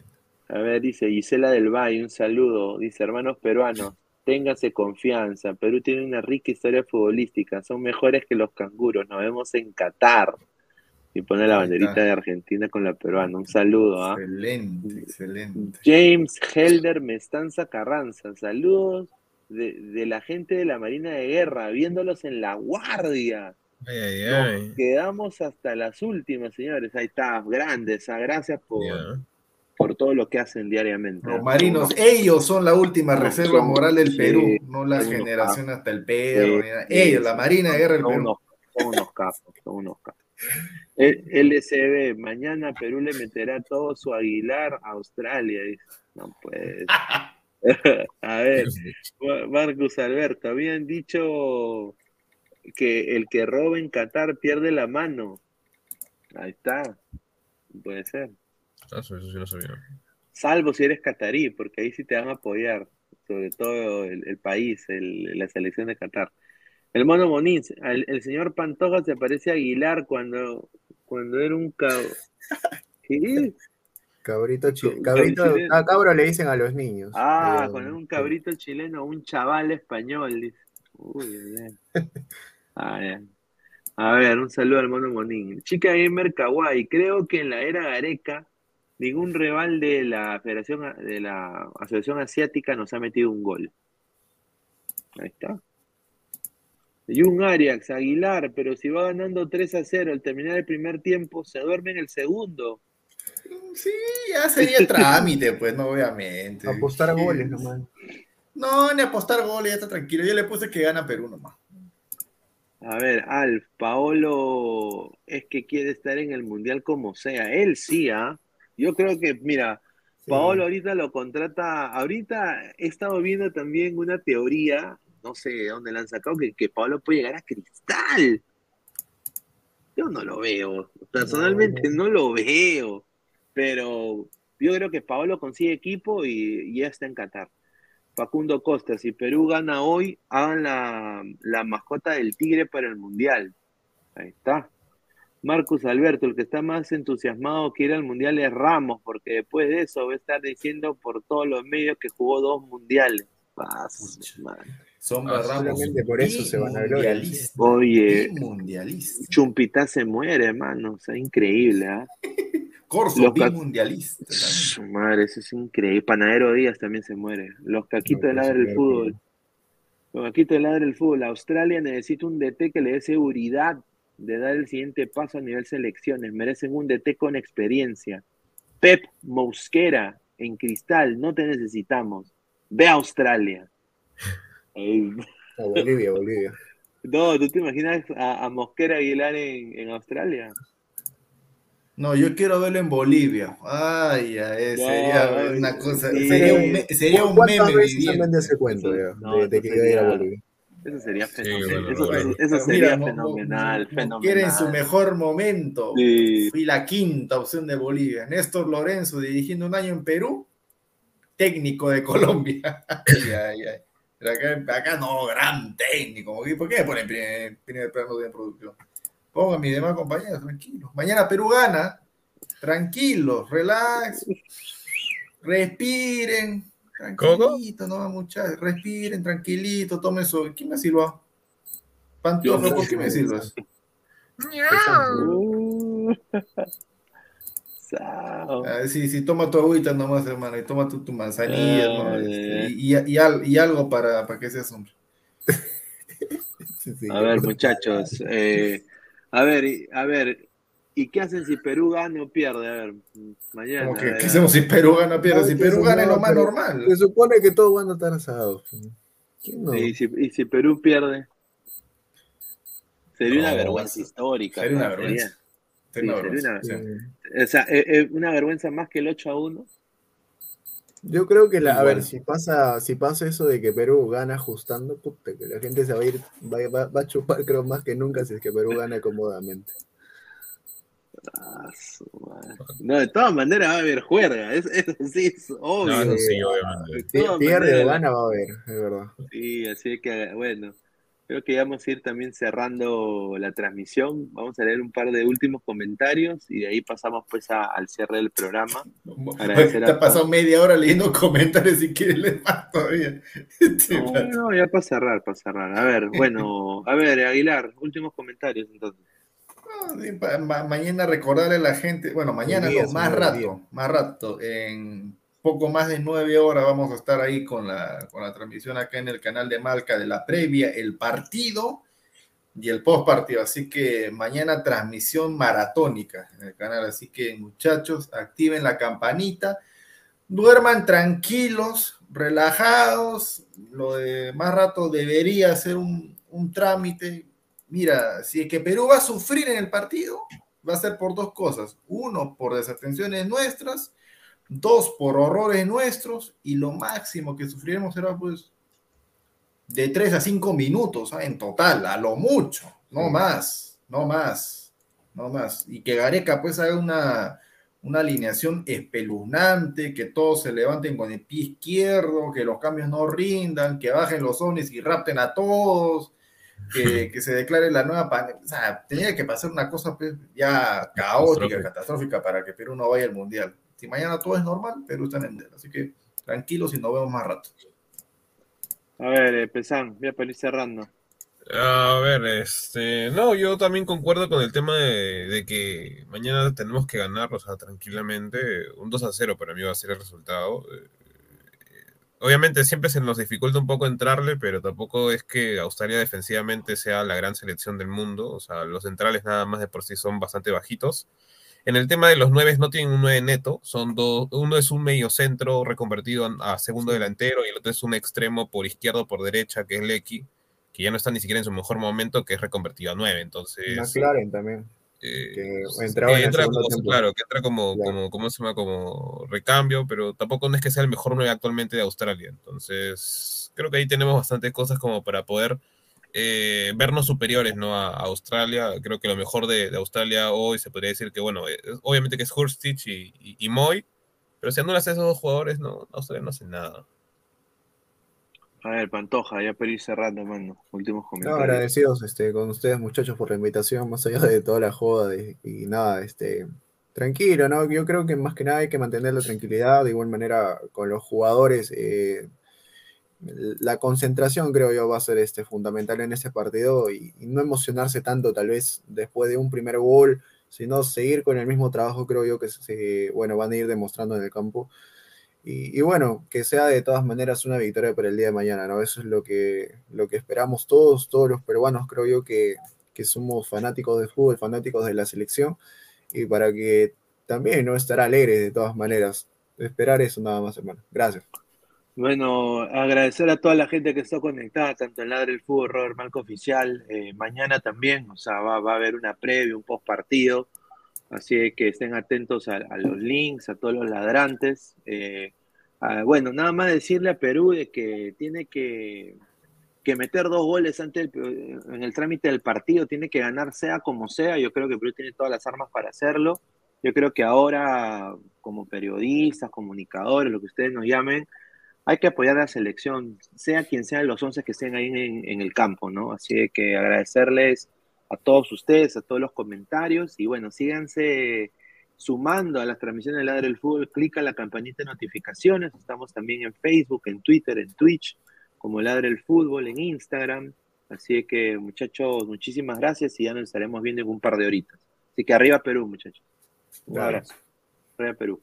A ver, dice Gisela del Valle, un saludo. Dice, hermanos peruanos, ténganse confianza. Perú tiene una rica historia futbolística. Son mejores que los canguros. Nos vemos en Qatar. Y pone la banderita de Argentina con la peruana. Un saludo, ¿ah? Excelente, excelente. James Helder Mestanza Carranza. Saludos de, de la gente de la Marina de Guerra, viéndolos en la guardia. Ay, ay, Nos ay. quedamos hasta las últimas, señores. Ahí está, grandes. ah, Gracias por, Ya. Por todo lo que hacen diariamente. Los marinos, ellos son la última No, reserva son- moral del sí, Perú, no la generación capos. hasta el. Sí, sí, ellos, la. Marina de Guerra del Perú. unos, son unos capos, son unos capos. El LCB, mañana Perú le meterá todo su Aguilar a Australia. dice. No puede. <laughs> a ver, <laughs> Ma- Marcus Alberto, habían dicho que el que roba en Qatar pierde la mano. Ahí está. Puede ser. Ah, Eso, eso sí no sabía. Salvo si eres catarí, porque ahí sí te van a apoyar, sobre todo el, el país, el- la selección de Qatar. El mono Moniz, el señor Pantoja se parece a Aguilar cuando, cuando era un cab... <laughs> ¿Qué? Cabrito, chi- Cab- cabrito, chileno. a cabro le dicen a los niños. Ah, cuando era un cabrito chileno, un chaval español. dice. Uy. <laughs> Ah, ya. A ver, un saludo al mono Monín. Chica Gamer Kawaii, creo que en la era Gareca ningún rival de la Federación de la Asociación Asiática nos ha metido un gol. Ahí está. Jun Arias, Aguilar, pero si va ganando 3 a 0 al terminar el primer tiempo, se duerme en el segundo. Sí, ya sería <laughs> trámite, pues, no, obviamente. Apostar Sí. goles nomás. No, ni apostar goles, ya está tranquilo. Yo le puse que gana Perú nomás. A ver, Alf, Paolo es que quiere estar en el Mundial como sea. Él sí, ¿ah? Yo creo que, mira, Paolo ahorita lo contrata. Ahorita he estado viendo también una teoría, no sé de dónde la han sacado, que, que Paolo puede llegar a Cristal. Yo no lo veo. Personalmente no, lo veo. Pero yo creo que Paolo consigue equipo y, y ya está en Qatar. Facundo Costa, si Perú gana hoy, hagan la, la mascota del tigre para el Mundial. Ahí está. Marcus Alberto, el que está más entusiasmado que ir al Mundial es Ramos, porque después de eso va a estar diciendo por todos los medios que jugó dos Mundiales. Paz. Sombra Ah, Ramos. por eso se van a. Mundialista. Oye, Bimundialista. Chumpita se muere, hermano. O sea, increíble, ¿ah? <laughs> Corso, Los bimundialista. Su madre, eso es increíble. Panadero Díaz también se muere. Los caquitos No, de ladra el claro, fútbol. Los caquitos de ladra el fútbol. Australia necesita un DT que le dé seguridad de dar el siguiente paso a nivel selecciones. Merecen un DT con experiencia. Pep Mosquera en cristal, no te necesitamos. Ve a Australia. Ey, A Bolivia, Bolivia. No, ¿tú te imaginas a, a Mosquera Aguilar en, en Australia? No, yo quiero verlo en Bolivia. Ay, ay, No, sería una cosa, sí. sería un, me- sería un ¿Cuántas meme veces viviente. se ya? No, de, que iba a ir a Bolivia. Eso sería fenomenal. bueno, eso, bueno. sería mira, fenomenal, fenomenal. Mosquera en su mejor momento. Sí. Fui la quinta opción de Bolivia. Néstor Lorenzo dirigiendo un año en Perú, técnico de <laughs> Colombia. Ay, ay, ay. Pero acá, acá no, gran técnico. ¿Por qué me ponen primer, primer plano de producción? Pongan mis demás compañeros, tranquilos. Mañana Perú gana. Tranquilos, relax. <laughs> Respiren. Tranquilito, no, muchachos. Respiren, tranquilito, tomen su. ¿Quién me silbó? Pantoja, Yo, ¿por qué me silbas? Ah, sí, sí, toma tu agüita nomás, hermano, y toma tu, tu manzanilla, ¿no? Ah, Este, ya. y, y, y al- y algo para, para que seas hombre. <laughs> Sí, sí. A ver, muchachos. eh, a ver, a ver. ¿Y qué hacen si Perú gana o pierde? A ver, mañana. Como a que, ver, ¿qué hacemos si Perú gana o pierde? Si Perú gana es lo más normal. Se supone que todos van a estar asados. ¿Quién no? ¿Y si, y si Perú pierde? Sería una No, vergüenza histórica. Sería una vergüenza. Sí, Sería una sería vergüenza, O sea, eh, eh, una vergüenza más que el 8 a 1. Yo creo que, la, a ver, si pasa, si pasa eso de que Perú gana ajustando, puta, que la gente se va a ir, va, va- va a chupar creo más que nunca si es que Perú gana cómodamente. No, de todas maneras va a haber juerga. Es, eso sí es obvio. No, eso sí, obviamente. Pierde o gana va a haber, es verdad. Sí, así que bueno, creo que ya vamos a ir también cerrando la transmisión. Vamos a leer un par de últimos comentarios y de ahí pasamos pues a- al cierre del programa. Agradecer Te ha pasado media hora leyendo comentarios si quieres leer más todavía. Este No, no, ya para cerrar, para cerrar. A ver, bueno, a ver, Aguilar, últimos comentarios entonces. No, ma- mañana recordarle a la gente, bueno, mañana día, no, más rato, día. más rato, en poco más de nueve horas vamos a estar ahí con la, con la transmisión acá en el canal de Malca de la previa, el partido y el post partido, así que mañana transmisión maratónica en el canal, así que muchachos, activen la campanita, duerman tranquilos, relajados, lo de más rato debería ser un, un trámite. Mira, si es que Perú va a sufrir en el partido, va a ser por dos cosas. Uno, por desatenciones nuestras. Dos, por horrores nuestros. Y lo máximo que sufriremos será pues de tres a cinco minutos ¿ah? en total, a lo mucho. No más, no más, no más. Y que Gareca pues haga una, una alineación espeluznante, que todos se levanten con el pie izquierdo, que los cambios no rindan, que bajen los ovnis y rapten a todos, que, <laughs> que se declare la nueva pandemia. O sea, tenía que pasar una cosa pues, ya caótica, Catastrófica. catastrófica para que Perú no vaya al Mundial. Si mañana todo es normal, Perú está en el Mundial. Así que tranquilos y nos vemos más rato. A ver, eh, Pesán, voy a para ir cerrando. A ver, este, no, yo también concuerdo con el tema de, de que mañana tenemos que ganar, o sea, tranquilamente, un 2 a 0 para mí va a ser el resultado. Obviamente siempre se nos dificulta un poco entrarle, pero tampoco es que Australia defensivamente sea la gran selección del mundo, o sea, los centrales nada más de por sí son bastante bajitos. En el tema de los nueve no tienen un 9 neto, son dos, uno es un medio centro reconvertido a segundo delantero y el otro es un extremo por izquierda o por derecha, que es Lecky, que ya no está ni siquiera en su mejor momento, que es reconvertido a 9. Entonces, McLaren también. Eh, que el entra segundo como, claro, que entra como, como, ¿cómo se llama? Como recambio, pero tampoco no es que sea el mejor 9 actualmente de Australia. Entonces, creo que ahí tenemos bastantes cosas como para poder eh, vernos superiores ¿no? a, a Australia. Creo que lo mejor de, de Australia hoy se podría decir que, bueno, eh, obviamente que es Hurstich y, y, y Moy, pero si anulas a esos dos jugadores, no, Australia no hace nada. A ver, Pantoja, ya ir cerrando, mano. Últimos No, comentarios. agradecidos este, con ustedes, muchachos, por la invitación, más allá de toda la joda de- y nada, este, tranquilo, ¿no? Yo creo que más que nada hay que mantener la tranquilidad, de igual manera con los jugadores, eh, la concentración creo yo va a ser este, fundamental en este partido y, y no emocionarse tanto tal vez después de un primer gol, sino seguir con el mismo trabajo creo yo que se, bueno, van a ir demostrando en el campo. Y, bueno, que sea de todas maneras una victoria para el día de mañana, ¿no? Eso es lo que, lo que esperamos todos, todos los peruanos, creo yo que, que somos fanáticos de fútbol, fanáticos de la selección, y para que también no estar alegres de todas maneras. Esperar eso nada más, hermano. Gracias. Bueno, agradecer a toda la gente que está conectada, tanto en Ladre el Fútbol, Robert Malco Oficial, eh, mañana también, o sea, va, va a haber una previa, un post partido, así que estén atentos a, los links, a todos los ladrantes. Eh, bueno, nada más decirle a Perú de que tiene que, que meter dos goles antes del- en el trámite del partido, tiene que ganar sea como sea, yo creo que Perú tiene todas las armas para hacerlo. Yo creo que ahora, como periodistas, comunicadores, lo que ustedes nos llamen, hay que apoyar a la selección, sea quien sean los 11 que estén ahí en, en el campo, ¿no? Así que agradecerles a todos ustedes, a todos los comentarios y bueno, síganse sumando a las transmisiones de Ladre el Fútbol, clica en la campanita de notificaciones, estamos también en Facebook, en Twitter, en Twitch, como Ladre el Fútbol, en Instagram, así que muchachos, muchísimas gracias y ya nos estaremos viendo en un par de horitas. Así que arriba Perú, muchachos. Un abrazo. Arriba Perú.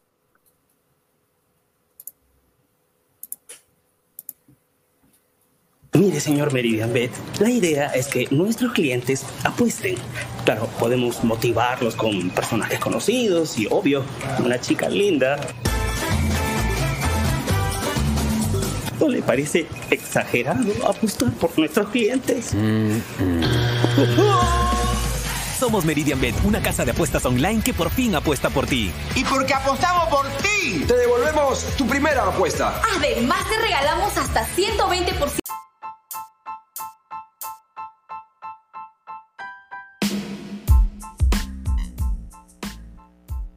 Mire, señor Meridian Bet, la idea es que nuestros clientes apuesten. Claro, podemos motivarlos con personajes conocidos y, obvio, una chica linda. ¿No le parece exagerado apostar por nuestros clientes? Somos Meridian Bet, una casa de apuestas online que por fin apuesta por ti. Y porque apostamos por ti, te devolvemos tu primera apuesta. Además, te regalamos hasta 120%.